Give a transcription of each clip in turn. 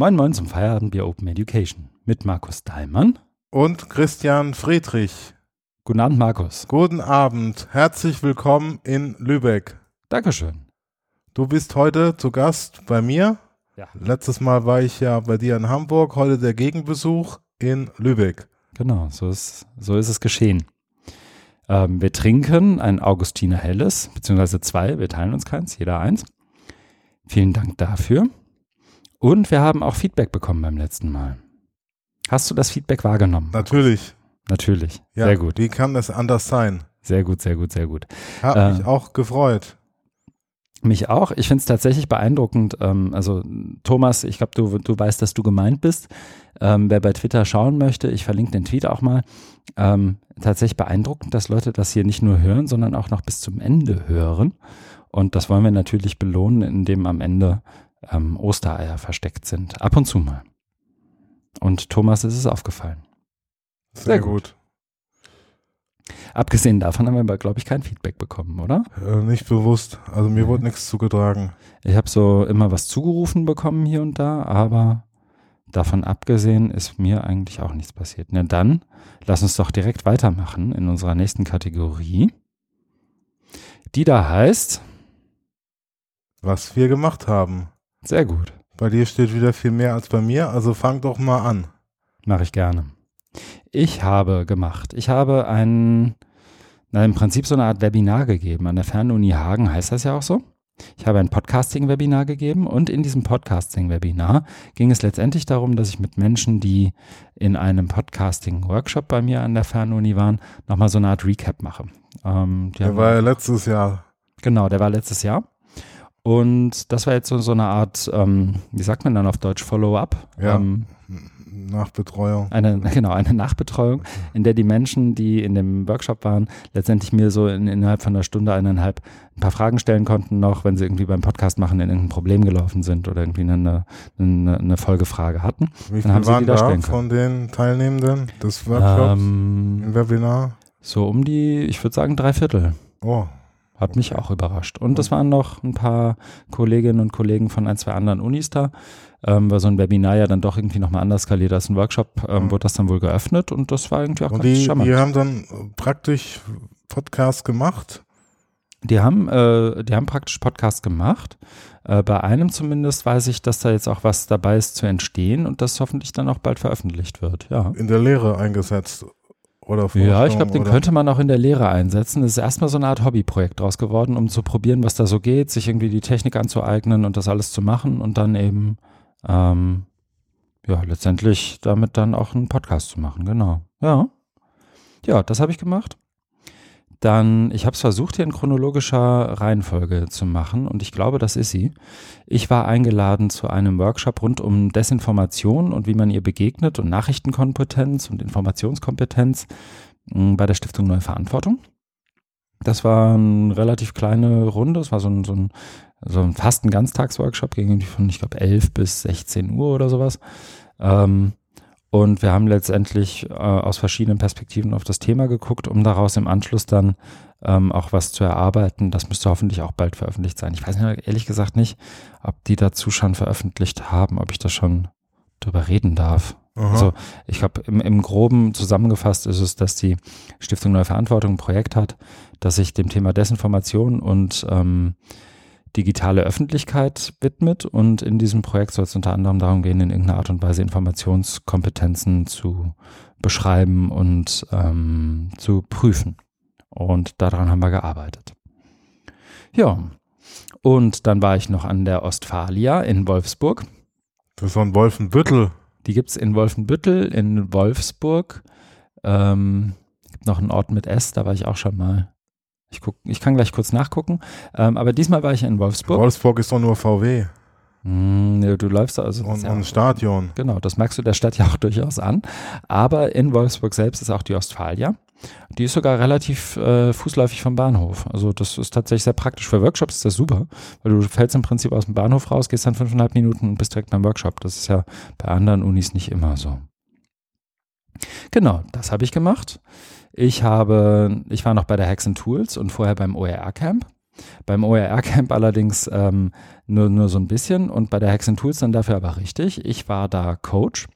Moin Moin zum Feierabendbier Open Education mit Markus Dahlmann und Christian Friedrich. Guten Abend, Markus. Guten Abend. Herzlich willkommen in Lübeck. Dankeschön. Du bist heute zu Gast bei mir. Ja. Letztes Mal war ich ja bei dir in Hamburg, heute der Gegenbesuch in Lübeck. Genau, so ist, so ist es geschehen. Ähm, wir trinken ein Augustiner Helles, beziehungsweise zwei, wir teilen uns keins, jeder eins. Vielen Dank dafür. Und wir haben auch Feedback bekommen beim letzten Mal. Hast du das Feedback wahrgenommen? Natürlich. Natürlich. Ja, sehr gut. Wie kann es anders sein? Sehr gut, sehr gut, sehr gut. Hat Äh, mich auch gefreut. Mich auch. Ich finde es tatsächlich beeindruckend. Ähm, also Thomas, ich glaube, du, du weißt, dass du gemeint bist. Ähm, wer bei Twitter schauen möchte, ich verlinke den Tweet auch mal. Ähm, tatsächlich beeindruckend, dass Leute das hier nicht nur hören, sondern auch noch bis zum Ende hören. Und das wollen wir natürlich belohnen, indem am Ende ähm, Ostereier versteckt sind. Ab und zu mal. Und Thomas ist es aufgefallen. Sehr, sehr gut. Abgesehen davon haben wir aber, glaube ich, kein Feedback bekommen, oder? Äh, nicht bewusst. Also mir Mhm. wurde nichts zugetragen. Ich habe so immer was zugerufen bekommen hier und da, aber davon abgesehen ist mir eigentlich auch nichts passiert. Na dann, lass uns doch direkt weitermachen in unserer nächsten Kategorie, die da heißt, Was wir gemacht haben. Sehr gut, Bei dir steht wieder viel mehr als bei mir, also fang doch mal an. mache ich gerne. Ich habe gemacht, ich habe ein, na, im Prinzip so eine Art Webinar gegeben. An der Fernuni Hagen heißt das ja auch so. Ich habe ein Podcasting-Webinar gegeben und in diesem Podcasting-Webinar ging es letztendlich darum, dass ich mit Menschen, die in einem Podcasting-Workshop bei mir an der Fernuni waren, nochmal so eine Art Recap mache. Ähm, Der war ja letztes Jahr. Genau, der war letztes Jahr. Und das war jetzt so, so eine Art, ähm, wie sagt man dann auf Deutsch, Follow-up. Ja. Ähm, Nach Betreuung. eine, genau, eine Nachbetreuung, in der die Menschen, die in dem Workshop waren, letztendlich mir so in, innerhalb von einer Stunde, eineinhalb ein paar Fragen stellen konnten noch, wenn sie irgendwie beim Podcast machen in irgendein Problem gelaufen sind oder irgendwie eine, eine, eine Folgefrage hatten. Wie Dann haben viele sie waren die da da stellen von den Teilnehmenden des Workshops Ähm, im Webinar? so um die, ich würde sagen, drei Viertel. Oh, Hat mich auch überrascht. Und es waren noch ein paar Kolleginnen und Kollegen von ein, zwei anderen Unis da. Ähm, weil so ein Webinar ja dann doch irgendwie nochmal anders skaliert als ein Workshop, ähm, Mhm. wurde das dann wohl geöffnet und das war irgendwie auch und ganz die, charmant. die haben dann praktisch Podcast gemacht. Die haben, äh, die haben praktisch Podcast gemacht. Äh, bei einem zumindest weiß ich, dass da jetzt auch was dabei ist zu entstehen und das hoffentlich dann auch bald veröffentlicht wird. Ja. in der Lehre eingesetzt. Oder Ja, ich Forschung glaube, den oder- könnte man auch in der Lehre einsetzen. Das ist erstmal so eine Art Hobbyprojekt draus geworden, um zu probieren, was da so geht, sich irgendwie die Technik anzueignen und das alles zu machen und dann eben, ähm, ja, letztendlich damit dann auch einen Podcast zu machen. Genau. Ja. Ja, das habe ich gemacht. Dann, ich habe es versucht, hier in chronologischer Reihenfolge zu machen und ich glaube, das ist sie. Ich war eingeladen zu einem Workshop rund um Desinformation und wie man ihr begegnet und Nachrichtenkompetenz und Informationskompetenz mh, bei der Stiftung Neue Verantwortung. Das war eine relativ kleine Runde, es war so ein, so ein, so ein fast ein Ganztagsworkshop, ging irgendwie von, ich glaube, 11 bis 16 Uhr oder sowas. Ähm, und wir haben letztendlich äh, aus verschiedenen Perspektiven auf das Thema geguckt, um daraus im Anschluss dann ähm, auch was zu erarbeiten. Das müsste hoffentlich auch bald veröffentlicht sein. Ich weiß nicht, ehrlich gesagt nicht, ob die dazu schon veröffentlicht haben, ob ich da schon drüber reden darf. Aha. Also ich glaube, im, im Groben zusammengefasst ist es, dass die Stiftung Neue Verantwortung ein Projekt hat, das sich dem Thema Desinformation und ähm, digitale Öffentlichkeit widmet. Und in diesem Projekt soll es unter anderem darum gehen, in irgendeiner Art und Weise Informationskompetenzen zu beschreiben und ähm, zu prüfen. Und daran haben wir gearbeitet. Ja, und dann war ich noch an der Ostfalia in Wolfsburg. Das war ein Wolfenbüttel. Die gibt es in Wolfenbüttel, in Wolfsburg. Ähm, gibt noch einen Ort mit S, da war ich auch schon mal. Ich, guck, ich kann gleich kurz nachgucken. Ähm, aber diesmal war ich in Wolfsburg. Wolfsburg ist doch nur VW Hm, ja, du läufst da also. und, ja, und Stadion. Genau, das merkst du der Stadt ja auch durchaus an. Aber in Wolfsburg selbst ist auch die Ostfalia. Die ist sogar relativ äh, fußläufig vom Bahnhof. Also das ist tatsächlich sehr praktisch. Für Workshops ist das super, weil du fällst im Prinzip aus dem Bahnhof raus, gehst dann fünfeinhalb Minuten und bist direkt beim Workshop. Das ist ja bei anderen Unis nicht immer so. Genau, das habe ich gemacht. Ich habe, ich war noch bei der Hacks and Tools und vorher beim OER Camp. Beim OER-Camp allerdings ähm, nur, nur so ein bisschen und bei der Hacks Tools dann dafür aber richtig. Ich war da Coach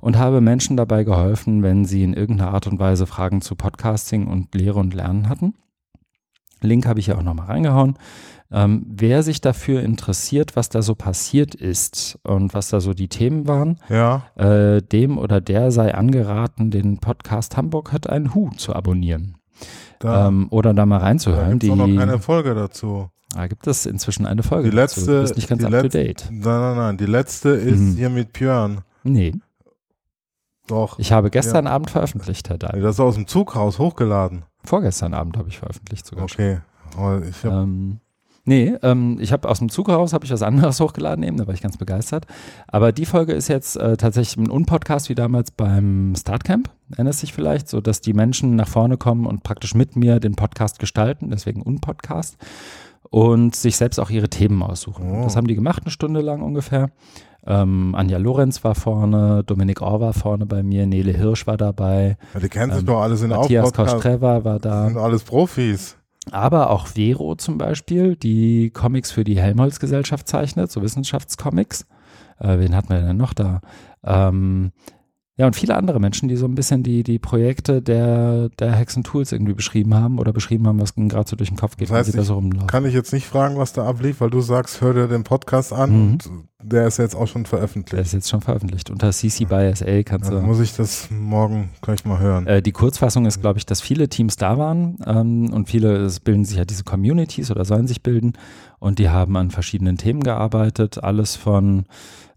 und habe Menschen dabei geholfen, wenn sie in irgendeiner Art und Weise Fragen zu Podcasting und Lehre und Lernen hatten. Link habe ich ja auch nochmal reingehauen. Ähm, wer sich dafür interessiert, was da so passiert ist und was da so die Themen waren, Ja, äh, dem oder der sei angeraten, den Podcast Hamburg hat einen Hu zu abonnieren. da, Ähm, oder da mal da reinzuhören. gibt es noch keine Folge dazu. da gibt es inzwischen eine Folge. Die dazu. letzte, Du bist nicht ganz up to date. Nein, nein, nein. Die letzte ist Mhm. hier mit Björn. Nee, Doch. ich habe gestern Abend veröffentlicht, Herr Dahl. Das ist aus dem Zug raus hochgeladen. Vorgestern Abend habe ich veröffentlicht sogar. Okay. Ich hab, Ähm, nee, ähm, ich habe aus dem Zug raus, habe ich was anderes hochgeladen eben, da war ich ganz begeistert. Aber die Folge ist jetzt äh, tatsächlich ein Unpodcast wie damals beim Startcamp, erinnerst dich vielleicht, so dass die Menschen nach vorne kommen und praktisch mit mir den Podcast gestalten, deswegen Unpodcast und sich selbst auch ihre Themen aussuchen. Oh. Das haben die gemacht, eine Stunde lang ungefähr. Ähm, Anja Lorenz war vorne, Dominik Orr war vorne bei mir, Nele Hirsch war dabei, ja, die kennen sich ähm, doch alle, auch Matthias Podcast. Kostreva war da. sind alles Profis. Aber auch Vero zum Beispiel, die Comics für die Helmholtz-Gesellschaft zeichnet, so Wissenschaftscomics. Äh, wen hatten wir denn noch da? Ähm, ja, und viele andere Menschen, die so ein bisschen die, die Projekte der, der Hexen Tools irgendwie beschrieben haben oder beschrieben haben, was ihnen gerade so durch den Kopf geht, Das heißt, wenn sie da so rumlaufen. Kann ich jetzt nicht fragen, was da ablief, weil du sagst, hör dir den Podcast an Mhm. und der ist jetzt auch schon Der veröffentlicht. ist jetzt schon veröffentlicht. Unter CC by SA kannst Dann du. muss ich das morgen gleich mal hören. Äh, die Kurzfassung ist, glaube ich, dass viele Teams da waren ähm, und viele es bilden sich ja diese Communities oder sollen sich bilden und die haben an verschiedenen Themen gearbeitet. Alles von,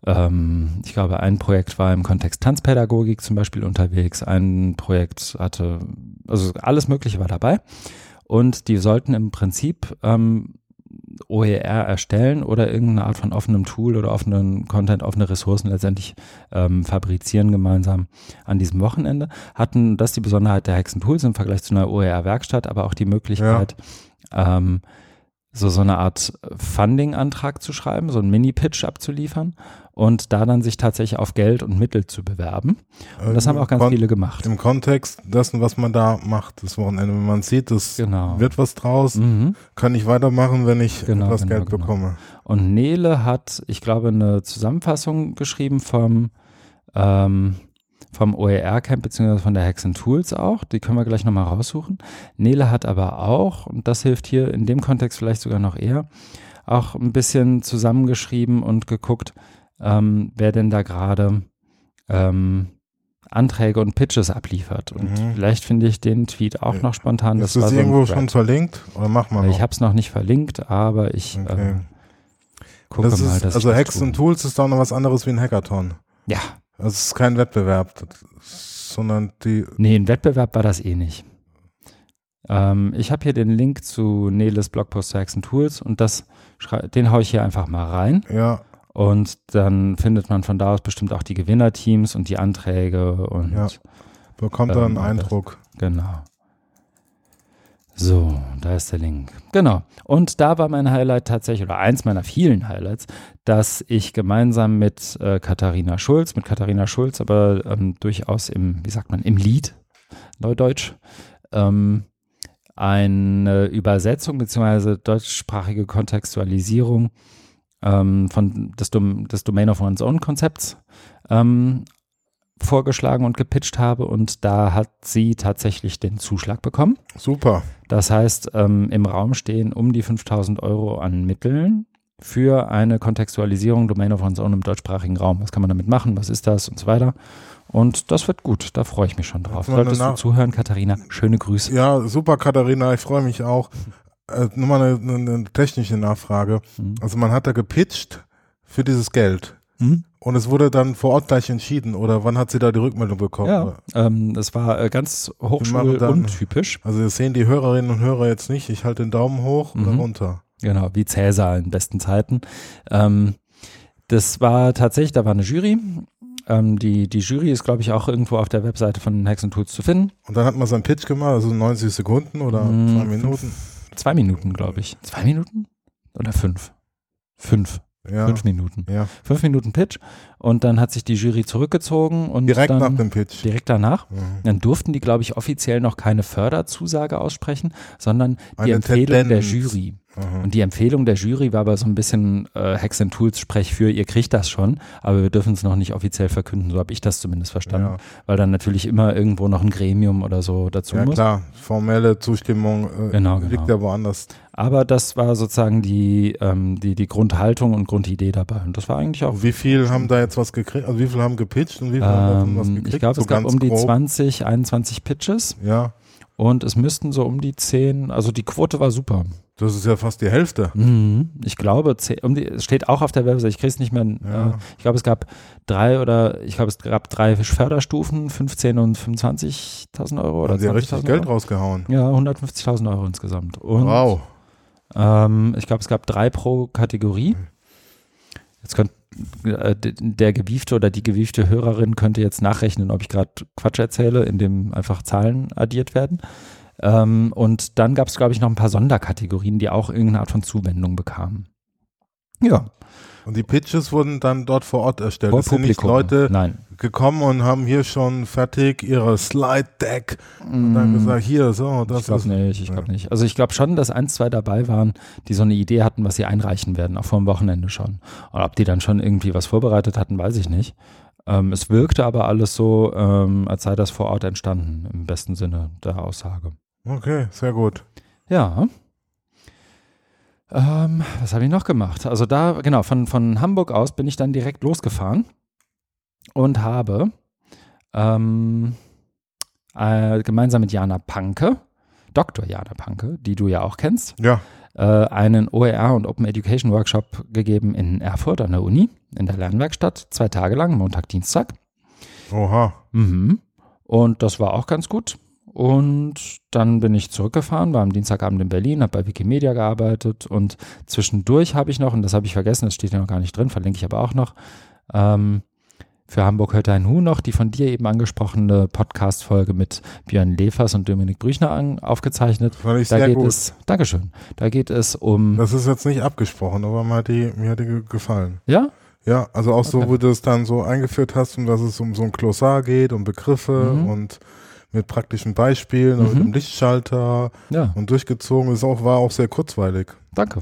ähm, ich glaube, ein Projekt war im Kontext Tanzpädagogik zum Beispiel unterwegs, ein Projekt hatte, also alles Mögliche war dabei. Und die sollten im Prinzip ähm, OER erstellen oder irgendeine Art von offenem Tool oder offenen Content, offene Ressourcen letztendlich ähm, fabrizieren gemeinsam an diesem Wochenende. Hatten das die Besonderheit der Hexen Tools im Vergleich zu einer OER-Werkstatt, aber auch die Möglichkeit, ähm, so, so eine Art Funding-Antrag zu schreiben, so einen Mini-Pitch abzuliefern und da dann sich tatsächlich auf Geld und Mittel zu bewerben. Und das haben auch ganz Kon viele gemacht. Im Kontext dessen, was man da macht, das Wochenende. Wenn man sieht, es Genau. wird was draus, Mhm. kann ich weitermachen, wenn ich Genau, etwas genau, Geld genau. bekomme. Und Nele hat, ich glaube, eine Zusammenfassung geschrieben vom, ähm, vom OER-Camp beziehungsweise von der Hexen Tools auch. Die können wir gleich nochmal raussuchen. Nele hat aber auch, und das hilft hier in dem Kontext vielleicht sogar noch eher, auch ein bisschen zusammengeschrieben und geguckt, ähm, wer denn da gerade ähm, Anträge und Pitches abliefert. Und Mhm. vielleicht finde ich den Tweet auch Ja. noch spontan. Ist war das so irgendwo schon verlinkt? Oder mach mal noch? Ich habe es noch nicht verlinkt, aber ich Okay. äh, gucke das mal, ist, dass ich also das Hacks und Tools ist doch noch was anderes wie ein Hackathon. Ja, Also es ist kein Wettbewerb, das- sondern die, Nee, ein Wettbewerb war das eh nicht. Ähm, ich habe hier den Link zu Neles Blogpost zu Hexen Tools und das, den haue ich hier einfach mal rein. ja, Und dann findet man von da aus bestimmt auch die Gewinnerteams und die Anträge und Ja. bekommt da Ähm, einen das- Eindruck. genau. So, da ist der Link. Genau. Und da war mein Highlight tatsächlich, oder eins meiner vielen Highlights, dass ich gemeinsam mit äh, Katharina Schulz, mit Katharina Schulz, aber ähm, durchaus im, wie sagt man, im Lied, Neudeutsch, ähm, eine Übersetzung bzw. deutschsprachige Kontextualisierung ähm, von des, Dom des Domain of One's Own Konzepts ähm, vorgeschlagen und gepitcht habe und da hat sie tatsächlich den Zuschlag bekommen. Super. Das heißt, ähm, im Raum stehen um die 5000 Euro an Mitteln für eine Kontextualisierung Domain of One's Own im deutschsprachigen Raum. Was kann man damit machen? Was ist das? Und so weiter. Und das wird gut. Da freue ich mich schon drauf. Solltest du zuhören, Katharina? Schöne Grüße. Ja, super, Katharina, ich freue mich auch. Äh, nur mal eine, eine, eine technische Nachfrage. Mhm. Also man hat da gepitcht für dieses Geld. Hm? Und es wurde dann vor Ort gleich entschieden oder wann hat sie da die Rückmeldung bekommen? Ja, ähm, das war äh, ganz hochschuluntypisch. Also das sehen die Hörerinnen und Hörer jetzt nicht. Ich halte den Daumen hoch oder Mhm. runter. Genau, wie Cäsar in besten Zeiten. Ähm, das war tatsächlich, da war eine Jury. Ähm, die, die Jury ist, glaube ich, auch irgendwo auf der Webseite von Hexen Tools zu finden. Und dann hat man seinen Pitch gemacht, also 90 Sekunden oder Mm, zwei Minuten. Zwei Minuten, glaube ich. Zwei Minuten? Oder fünf? Fünf. Ja. Fünf Minuten. ja. Fünf Minuten Pitch. Und dann hat sich die Jury zurückgezogen und Direkt dann, nach dem Pitch. direkt danach. Mhm. Dann durften die, glaube ich, offiziell noch keine Förderzusage aussprechen, sondern die Eine Empfehlung der Tendenz. Jury. Aha. Und die Empfehlung der Jury war aber so ein bisschen äh, Hacks and Tools Sprech für, ihr kriegt das schon, aber wir dürfen es noch nicht offiziell verkünden, so habe ich das zumindest verstanden, Ja. weil dann natürlich immer irgendwo noch ein Gremium oder so dazu Ja muss. klar, formelle Zustimmung äh, Genau, genau. liegt ja woanders. Aber das war sozusagen die, ähm, die, die Grundhaltung und Grundidee dabei. Und das war eigentlich auch. Wie viel haben da jetzt was gekriegt? Also wie viel haben gepitcht und wie viel haben davon was Ähm, gekriegt? ich glaube, So es gab um die grob. 20, 21 Pitches Ja, und es müssten so um die 10, also die Quote war super. Das ist ja fast die Hälfte. Mhm. Ich glaube, 10, um die, es steht auch auf der Website, ich kriege es nicht mehr. Ja. Äh, ich glaube, es gab drei oder ich glaube, es gab drei Förderstufen, 15 und 25.000 Euro oder Haben sie ja richtig 20.000 Geld Euro. rausgehauen. Ja, 150.000 Euro insgesamt. Und Wow. Ähm, ich glaube, es gab drei pro Kategorie. Jetzt könnte äh, der gewiefte oder die gewiefte Hörerin könnte jetzt nachrechnen, ob ich gerade Quatsch erzähle, indem einfach Zahlen addiert werden. Ähm, und dann gab es, glaube ich, noch ein paar Sonderkategorien, die auch irgendeine Art von Zuwendung bekamen. Ja, Und die Pitches wurden dann dort vor Ort erstellt. vor Es sind nicht Publikum. Leute Nein. gekommen und haben hier schon fertig ihre Slide Deck und dann Mm, gesagt, hier, so, das ich glaube ist. nicht, ich ja. glaube nicht. Also ich glaube schon, dass ein, zwei dabei waren, die so eine Idee hatten, was sie einreichen werden, auch vor dem Wochenende schon. Und ob die dann schon irgendwie was vorbereitet hatten, weiß ich nicht. Ähm, es wirkte aber alles so, ähm, als sei das vor Ort entstanden, im besten Sinne der Aussage. Okay, sehr gut. Ja. Ähm, was habe ich noch gemacht? Also da, genau, von, von Hamburg aus bin ich dann direkt losgefahren und habe ähm, äh, gemeinsam mit Jana Panke, Dr. Jana Panke, die du ja auch kennst, Ja, äh, einen OER und Open Education Workshop gegeben in Erfurt an der Uni, in der Lernwerkstatt, zwei Tage lang, Montag, Dienstag. oha. Mhm. Und das war auch ganz gut. Und dann bin ich zurückgefahren, war am Dienstagabend in Berlin, habe bei Wikimedia gearbeitet und zwischendurch habe ich noch, und das habe ich vergessen, das steht ja noch gar nicht drin, verlinke ich aber auch noch, ähm, für Hamburg hört ein Hu noch die von dir eben angesprochene Podcast-Folge mit Björn Lefers und Dominik Brüchner an, aufgezeichnet. Fand ich Da sehr geht gut. es, Dankeschön, da geht es um, das ist jetzt nicht abgesprochen, aber mir hat die, mir hat die ge- gefallen. ja? Ja, also auch so, Okay. wo du es dann so eingeführt hast, und dass es um so ein Glossar geht, um Begriffe Mhm. und mit praktischen Beispielen und Mhm. mit dem Lichtschalter Ja, und durchgezogen. ist auch, war auch sehr kurzweilig. danke.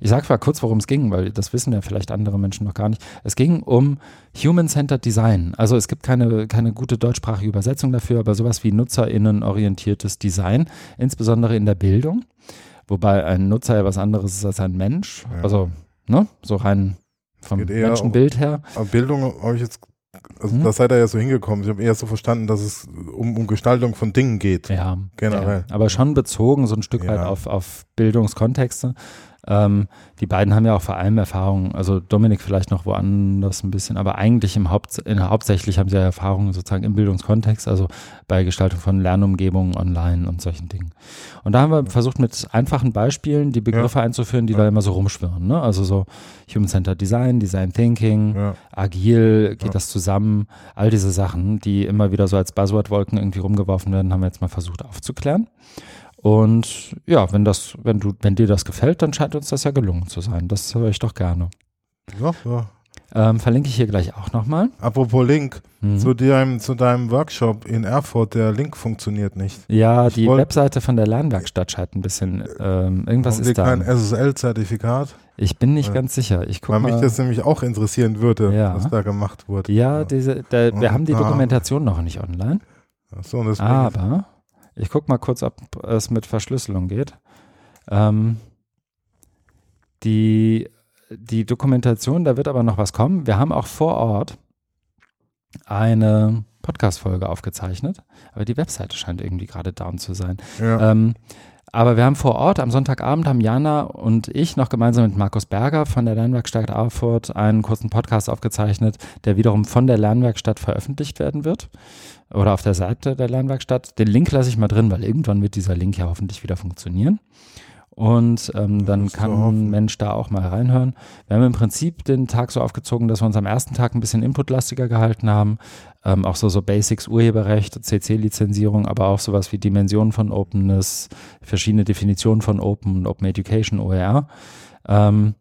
Ich sage mal kurz, worum es ging, weil das wissen ja vielleicht andere Menschen noch gar nicht. Es ging um Human-Centered Design. Also es gibt keine, keine gute deutschsprachige Übersetzung dafür, aber sowas wie nutzerinnenorientiertes Design, insbesondere in der Bildung. Wobei ein Nutzer ja was anderes ist als ein Mensch. Ja. Also, ne, so rein vom Menschenbild her. Bildung habe ich jetzt, also Mhm. da seid ihr ja so hingekommen. Ich habe eher so verstanden, dass es um, um Gestaltung von Dingen geht. Ja, Generell. Ja, aber schon bezogen so ein Stück Ja. weit auf, auf Bildungskontexte. Ähm, die beiden haben ja auch vor allem Erfahrung, also Dominik vielleicht noch woanders ein bisschen, aber eigentlich im Haupt, in, hauptsächlich haben sie ja Erfahrung sozusagen im Bildungskontext, also bei Gestaltung von Lernumgebungen online und solchen Dingen. Und da haben wir versucht, mit einfachen Beispielen die Begriffe einzuführen, die Ja. da immer so rumschwirren. Ne? Also so Human-Centered Design, Design Thinking, Ja. agil, geht Ja. das zusammen, all diese Sachen, die immer wieder so als Buzzword-Wolken irgendwie rumgeworfen werden, haben wir jetzt mal versucht aufzuklären. Und ja, wenn das, wenn du, wenn dir das gefällt, dann scheint uns das ja gelungen zu sein. Das höre ich doch gerne. Ja, ja. Ähm, verlinke ich hier gleich auch nochmal. Apropos Link, Mhm. zu, deinem, zu deinem Workshop in Erfurt, der Link funktioniert nicht. ja, ich die Webseite von der Lernwerkstatt scheint ein bisschen, ähm, irgendwas ist da. kein SSL-Zertifikat? Ich bin nicht Äh, ganz sicher. Ich guck Weil mich mal. das nämlich auch interessieren würde, Ja. was da gemacht wurde. ja, diese, da, wir haben die Ah. Dokumentation noch nicht online. Ach So, und deswegen Aber ich gucke mal kurz, ob es mit Verschlüsselung geht. Ähm, die, die Dokumentation, da wird aber noch was kommen. Wir haben auch vor Ort eine Podcast-Folge aufgezeichnet, aber die Webseite scheint irgendwie gerade down zu sein. ja. Ähm, aber wir haben vor Ort am Sonntagabend haben Jana und ich noch gemeinsam mit Markus Berger von der Lernwerkstatt Erfurt einen kurzen Podcast aufgezeichnet, der wiederum von der Lernwerkstatt veröffentlicht werden wird oder auf der Seite der Lernwerkstatt. Den Link lasse ich mal drin, weil irgendwann wird dieser Link ja hoffentlich wieder funktionieren. Und ähm, dann kann ein Mensch da auch mal reinhören. Wir haben im Prinzip den Tag so aufgezogen, dass wir uns am ersten Tag ein bisschen inputlastiger gehalten haben. Ähm, auch so, so Basics, Urheberrecht, CC-Lizenzierung, aber auch sowas wie Dimensionen von Openness, verschiedene Definitionen von Open und Open Education, OER. Ähm,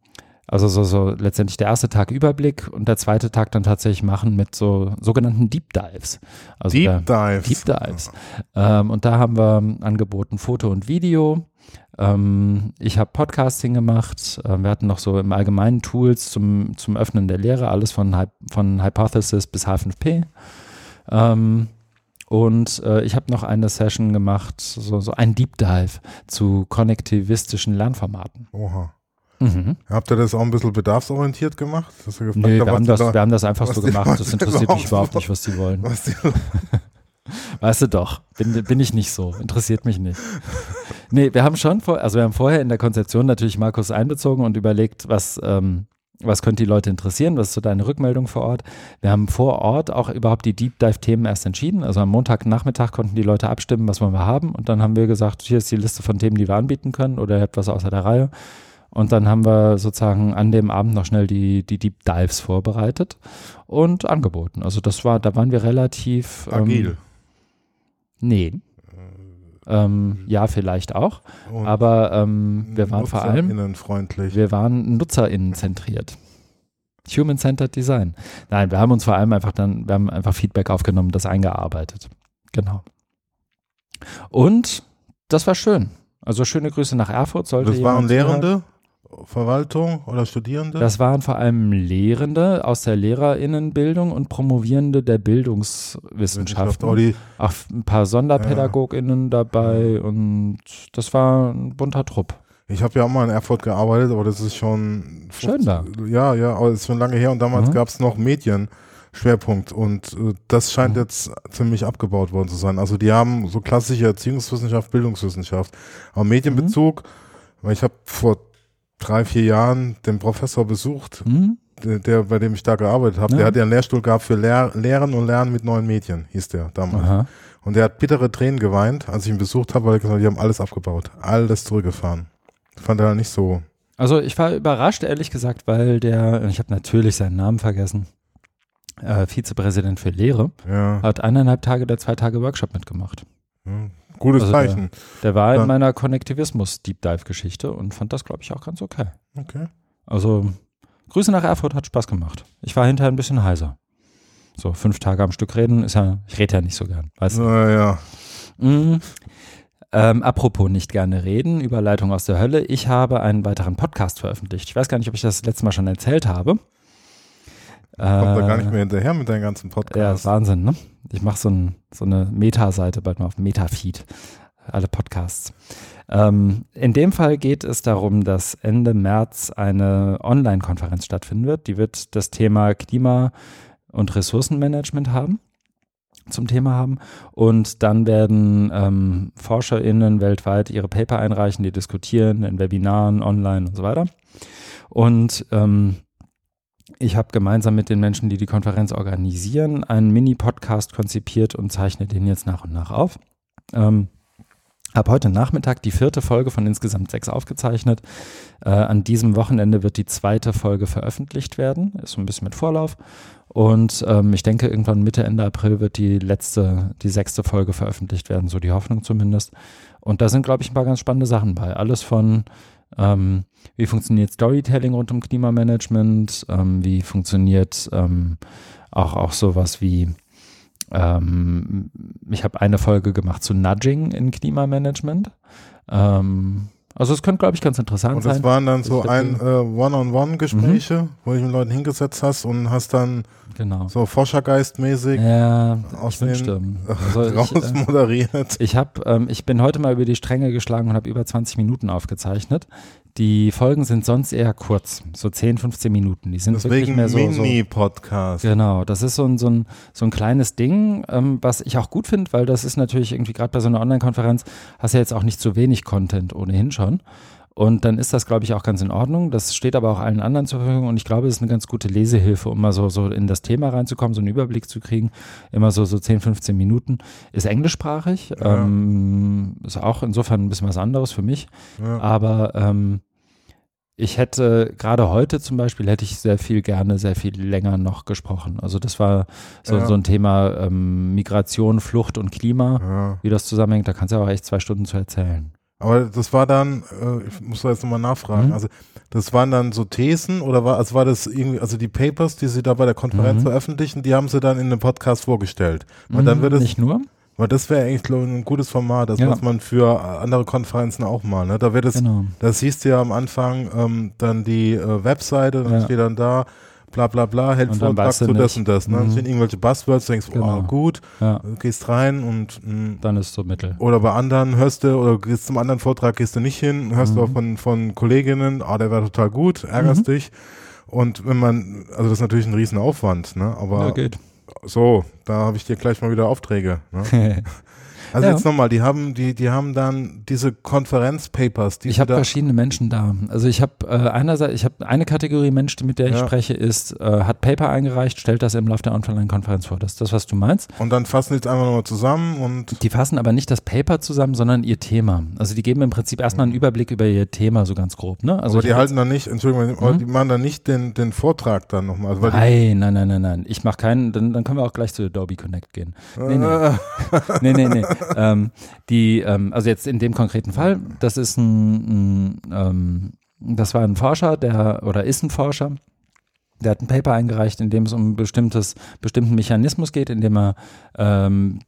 also so, so letztendlich der erste Tag Überblick und der zweite Tag dann tatsächlich machen mit so sogenannten Deep Dives. Also Deep Dives. Deep Dives. Ähm, und da haben wir angeboten Foto und Video, Ähm, ich habe Podcasting gemacht. Äh, wir hatten noch so im Allgemeinen Tools zum, zum Öffnen der Lehre, alles von, von Hypothesis bis H5P. Ähm, und äh, ich habe noch eine Session gemacht, so, so ein Deep Dive zu konnektivistischen Lernformaten. Oha. Mhm. Habt ihr das auch ein bisschen bedarfsorientiert gemacht? Gefragt, nee, wir haben, das, da, wir haben das einfach so gemacht. Das interessiert mich überhaupt nicht, was die wollen. Was die weißt du doch, bin, bin ich nicht so, interessiert mich nicht. Nee, wir haben schon vor, also wir haben vorher in der Konzeption natürlich Markus einbezogen und überlegt, was, ähm, was könnte die Leute interessieren, was ist so deine Rückmeldung vor Ort. Wir haben vor Ort auch überhaupt die Deep Dive-Themen erst entschieden. Also am Montagnachmittag konnten die Leute abstimmen, was wollen wir haben. Und dann haben wir gesagt, hier ist die Liste von Themen, die wir anbieten können oder ihr habt was außer der Reihe. Und dann haben wir sozusagen an dem Abend noch schnell die, die Deep Dives vorbereitet und angeboten. Also das war, da waren wir relativ ähm, agil. Ähm, nee. Ähm, ja, vielleicht auch. Und aber ähm, wir waren vor allem wir waren NutzerInnen zentriert. Human-Centered Design. Nein, wir haben uns vor allem einfach dann, wir haben einfach Feedback aufgenommen, das eingearbeitet. Genau. Und das war schön. Also schöne Grüße nach Erfurt. Sollte das waren Lehrende? Verwaltung oder Studierende? Das waren vor allem Lehrende aus der Lehrerinnenbildung und Promovierende der Bildungswissenschaften. Auch, ein paar SonderpädagogInnen ja. dabei und das war ein bunter Trupp. Ich habe ja auch mal in Erfurt gearbeitet, aber das ist schon. Schön da. Ja, ja, aber das ist schon lange her und damals mhm. gab es noch Medienschwerpunkt und äh, das scheint mhm. jetzt ziemlich abgebaut worden zu sein. Also die haben so klassische Erziehungswissenschaft, Bildungswissenschaft, aber Medienbezug, mhm. weil ich habe vor drei, vier Jahren den Professor besucht, mhm. der, der, bei dem ich da gearbeitet habe. Ja. Der hat ja einen Lehrstuhl gehabt für Lehr Lehren und Lernen mit neuen Medien, hieß der damals. Aha. Und der hat bittere Tränen geweint, als ich ihn besucht habe, weil er gesagt hat, die haben alles abgebaut, alles zurückgefahren. Fand er nicht so. Also ich war überrascht, ehrlich gesagt, weil der, ich habe natürlich seinen Namen vergessen, äh, Vizepräsident für Lehre, ja. hat eineinhalb Tage der zwei Tage Workshop mitgemacht. Ja, Gutes also Zeichen. Der, der war in meiner Konnektivismus-Deep Dive-Geschichte und fand das, glaube ich, auch ganz okay. Okay. Also, Grüße nach Erfurt, hat Spaß gemacht. Ich war hinterher ein bisschen heiser. So, fünf Tage am Stück reden ist ja, ich rede ja nicht so gern, weißt du? Naja. Mhm. Ähm, apropos nicht gerne reden, Überleitung aus der Hölle. Ich habe einen weiteren Podcast veröffentlicht. Ich weiß gar nicht, ob ich das letzte Mal schon erzählt habe. Kommt äh, da gar nicht mehr hinterher mit deinen ganzen Podcasts. Ja, Wahnsinn, ne? Ich mache so, ein, so eine Meta-Seite bald mal auf Meta-Feed. Alle Podcasts. Ähm, in dem Fall geht es darum, dass Ende März eine Online-Konferenz stattfinden wird. Die wird das Thema Klima- und Ressourcenmanagement haben zum Thema haben. Und dann werden ähm, ForscherInnen weltweit ihre Paper einreichen, die diskutieren in Webinaren, online und so weiter. Und ähm, ich habe gemeinsam mit den Menschen, die die Konferenz organisieren, einen Mini-Podcast konzipiert und zeichne den jetzt nach und nach auf. Ähm, habe heute Nachmittag die vierte Folge von insgesamt sechs aufgezeichnet. Äh, an diesem Wochenende wird die zweite Folge veröffentlicht werden. Ist so ein bisschen mit Vorlauf. Und ähm, ich denke, irgendwann Mitte, Ende April wird die letzte, die sechste Folge veröffentlicht werden, so die Hoffnung zumindest. Und da sind, glaube ich, ein paar ganz spannende Sachen bei. Alles von ähm, wie funktioniert Storytelling rund um Klimamanagement? Ähm, wie funktioniert ähm, auch, auch sowas wie, ähm, ich habe eine Folge gemacht zu Nudging in Klimamanagement. Ähm, also es könnte, glaube ich, ganz interessant sein. Und das sein. waren dann so ein äh, One-on-One-Gespräche, mhm. wo du dich mit Leuten hingesetzt hast und hast dann genau. so Forschergeistmäßig ja, aus den also raus ich, äh, moderiert. Ich habe, ähm, ich bin heute mal über die Stränge geschlagen und habe über 20 Minuten aufgezeichnet. Die Folgen sind sonst eher kurz, so 10, 15 Minuten. Die sind Deswegen wirklich mehr so. Mini-Podcast. So, genau, das ist so ein, so ein, so ein kleines Ding, ähm, was ich auch gut finde, weil das ist natürlich irgendwie gerade bei so einer Online-Konferenz, hast ja jetzt auch nicht so wenig Content ohnehin schon. Und dann ist das, glaube ich, auch ganz in Ordnung. Das steht aber auch allen anderen zur Verfügung und ich glaube, es ist eine ganz gute Lesehilfe, um mal so, so in das Thema reinzukommen, so einen Überblick zu kriegen. Immer so, so 10, 15 Minuten. Ist englischsprachig, ja. ähm, ist auch insofern ein bisschen was anderes für mich. Ja. Aber ähm, ich hätte gerade heute zum Beispiel hätte ich sehr viel gerne sehr viel länger noch gesprochen. Also das war so, ja. so ein Thema ähm, Migration, Flucht und Klima, ja. wie das zusammenhängt. Da kannst du aber echt zwei Stunden zu erzählen. Aber das war dann, äh, ich muss da jetzt nochmal nachfragen, mhm. also das waren dann so Thesen oder war, also war das irgendwie, also die Papers, die sie da bei der Konferenz mhm. veröffentlichen, die haben sie dann in einem Podcast vorgestellt. Weil mhm, dann wird es, nicht nur? Weil das wäre eigentlich, ich, ein gutes Format, das Ja. was man für andere Konferenzen auch mal, ne? Da wird es, Genau. das siehst du ja am Anfang, ähm, dann die äh, Webseite, dann Ja. steht dann da, bla bla bla, hält Und dann Vortrag du zu das und das. Ne? Dann Mhm. stehen irgendwelche Buzzwords, denkst, Genau. oh gut, Ja, du gehst rein und mh, dann ist so Mittel. oder bei anderen hörst du, oder gehst zum anderen Vortrag, gehst du nicht hin, hörst du Mhm. auch von, von Kolleginnen, ah, der war total gut, ärgerst Mhm. dich. Und wenn man, also das ist natürlich ein Riesenaufwand, ne? Aber Ja, geht. So, da habe ich dir gleich mal wieder Aufträge. Ne? Also Ja. jetzt nochmal, die haben, die, die haben dann diese Konferenzpapers, die Ich habe verschiedene Menschen da. Also ich habe äh, einerseits, ich habe eine Kategorie Mensch, mit der ich Ja. spreche, ist, äh, hat Paper eingereicht, stellt das im Laufe der Online-Konferenz vor. Das ist das, was du meinst. und dann fassen die jetzt einfach nochmal zusammen und Die fassen aber nicht das Paper zusammen, sondern ihr Thema. Also die geben im Prinzip erstmal einen Überblick über ihr Thema, so ganz grob. Ne? Also aber die halten dann nicht, Entschuldigung, Mhm. die machen dann nicht den, den Vortrag dann nochmal. Also Nein, nein, nein, nein, nein. Ich mache keinen, dann, dann können wir auch gleich zu Adobe Connect gehen. Nee, nee. Nee, nee, nee. Ähm, die, ähm, also jetzt in dem konkreten Fall, das ist ein, ein ähm, das war ein Forscher, der, oder ist ein Forscher, der hat ein Paper eingereicht, in dem es um ein bestimmtes, bestimmten Mechanismus geht, in dem er ähm,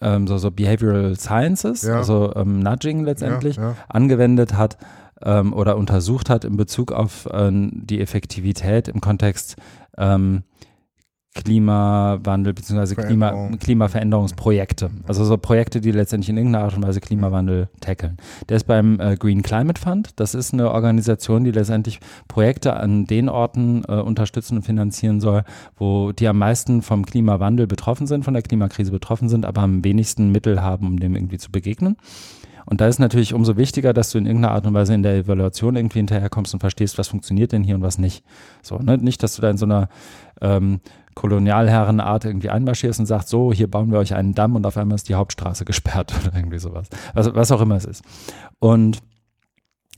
ähm, so, so Behavioral Sciences, Ja. also ähm, Nudging letztendlich, ja, ja. angewendet hat ähm, oder untersucht hat in Bezug auf ähm, die Effektivität im Kontext ähm, Klimawandel bzw. Klima, Veränderung. Klimaveränderungsprojekte. Also so Projekte, die letztendlich in irgendeiner Art und Weise Klimawandel tackeln. Der ist beim äh, Green Climate Fund. Das ist eine Organisation, die letztendlich Projekte an den Orten äh, unterstützen und finanzieren soll, wo die am meisten vom Klimawandel betroffen sind, von der Klimakrise betroffen sind, aber am wenigsten Mittel haben, um dem irgendwie zu begegnen. Und da ist natürlich umso wichtiger, dass du in irgendeiner Art und Weise in der Evaluation irgendwie hinterherkommst und verstehst, was funktioniert denn hier und was nicht. So, ne? Nicht, dass du da in so einer ähm, Kolonialherrenart irgendwie einmarschierst und sagst, so, hier bauen wir euch einen Damm und auf einmal ist die Hauptstraße gesperrt oder irgendwie sowas. Was, was auch immer es ist. Und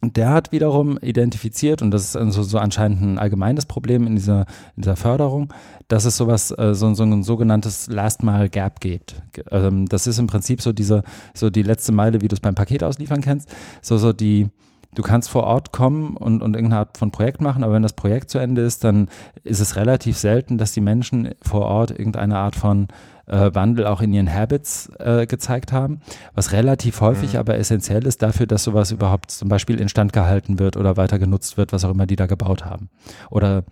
der hat wiederum identifiziert, und das ist also so anscheinend ein allgemeines Problem in dieser, in dieser Förderung, dass es sowas, äh, so, so ein sogenanntes Last Mile Gap gibt. Ähm, das ist im Prinzip so diese, so die letzte Meile, wie du es beim Paket ausliefern kennst, so, so die, du kannst vor Ort kommen und, und irgendeine Art von Projekt machen, aber wenn das Projekt zu Ende ist, dann ist es relativ selten, dass die Menschen vor Ort irgendeine Art von äh, Wandel auch in ihren Habits äh, gezeigt haben, was relativ häufig Mhm. aber essentiell ist dafür, dass sowas überhaupt zum Beispiel instand gehalten wird oder weiter genutzt wird, was auch immer die da gebaut haben. Oder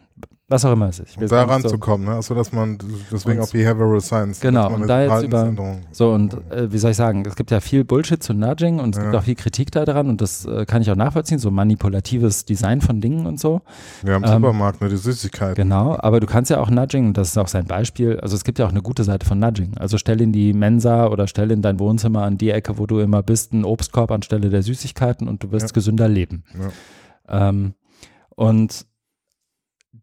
was auch immer es ist. Um da gar nicht so- ranzukommen, ne? Also dass man deswegen Und- auch Behavioral Science. Genau, und da jetzt über- So, und äh, wie soll ich sagen, es gibt ja viel Bullshit zu Nudging und es gibt Ja. auch viel Kritik daran und das äh, kann ich auch nachvollziehen, so manipulatives Design von Dingen und so. Wir haben Ähm, Supermarkt, ne, die Süßigkeiten. Genau, aber du kannst ja auch Nudging, und das ist auch sein Beispiel, also es gibt ja auch eine gute Seite von Nudging. Also stell in die Mensa oder stell in dein Wohnzimmer an die Ecke, wo du immer bist, einen Obstkorb anstelle der Süßigkeiten und du wirst Ja. gesünder leben. Ähm, und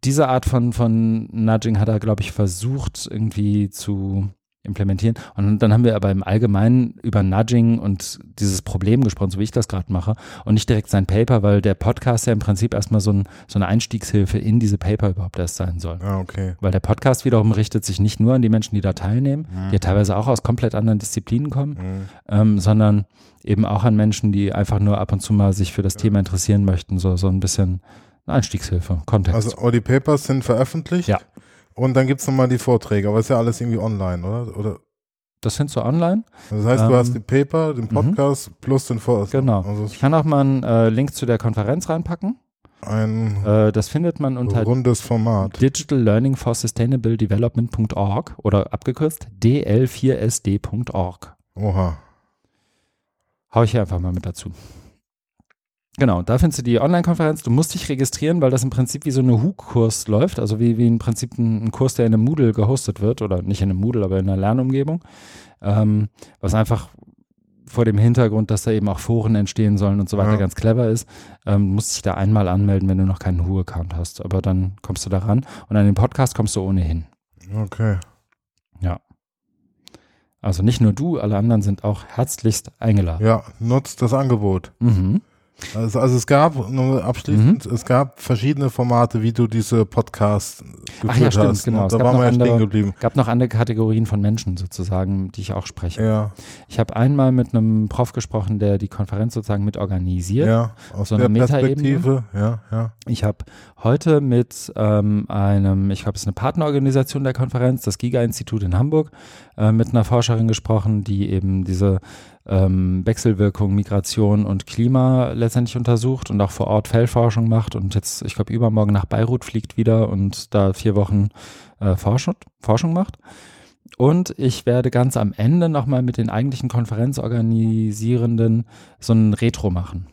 diese Art von, von Nudging hat er, glaube ich, versucht irgendwie zu implementieren. Und dann haben wir aber im Allgemeinen über Nudging und dieses Problem gesprochen, so wie ich das gerade mache, und nicht direkt sein Paper, weil der Podcast ja im Prinzip erstmal so, ein, so eine Einstiegshilfe in diese Paper überhaupt erst sein soll. Ah, okay. Weil der Podcast wiederum richtet sich nicht nur an die Menschen, die da teilnehmen, Mhm. die ja teilweise auch aus komplett anderen Disziplinen kommen, Mhm. ähm, sondern eben auch an Menschen, die einfach nur ab und zu mal sich für das Thema interessieren möchten, so, so ein bisschen eine Einstiegshilfe, Kontext. Also all die Papers sind veröffentlicht. Ja. Und dann gibt es nochmal die Vorträge, aber ist ja alles irgendwie online, oder? oder das sind so online. das heißt, du Ähm, hast die Paper, den mhm. Podcast plus den Vortrag. Genau. Also Ich kann auch mal einen äh, Link zu der Konferenz reinpacken. ein Äh, das findet man unter rundes Format. Digital Learning for Sustainable Development.org oder abgekürzt dl4sd.org. Oha. Hau ich hier einfach mal mit dazu. Genau, da findest du die Online-Konferenz. Du musst dich registrieren, weil das im Prinzip wie so eine HUG-Kurs läuft, also wie, wie im Prinzip ein, ein Kurs, der in einem Moodle gehostet wird, oder nicht in einem Moodle, aber in einer Lernumgebung. Ähm, was einfach vor dem Hintergrund, dass da eben auch Foren entstehen sollen und so weiter, Ja. ganz clever ist. Ähm, du musst dich da einmal anmelden, wenn du noch keinen HU-Account hast. Aber dann kommst du da ran und an den Podcast kommst du ohnehin. Okay. Also nicht nur du, alle anderen sind auch herzlichst eingeladen. Ja, nutzt das Angebot. Mhm. Also, also es gab, nur abschließend, mhm. es gab verschiedene Formate, wie du diese Podcasts geführt Ach ja, stimmt, hast. Genau. Da waren wir ja stehen geblieben. gab noch andere Kategorien von Menschen sozusagen, die ich auch spreche. Ja. Ich habe einmal mit einem Prof gesprochen, der die Konferenz sozusagen mit organisiert. Ja, aus so der Perspektive. Ja, ja. Ich habe heute mit ähm, einem, ich glaube, es ist eine Partnerorganisation der Konferenz, das Giga-Institut in Hamburg, äh, mit einer Forscherin gesprochen, die eben diese ähm, Wechselwirkung Migration und Klima letztendlich untersucht und auch vor Ort Feldforschung macht und jetzt, ich glaube, übermorgen nach Beirut fliegt wieder und da vier Wochen äh, Forschung, Forschung macht. Und ich werde ganz am Ende nochmal mit den eigentlichen Konferenzorganisierenden so ein Retro machen.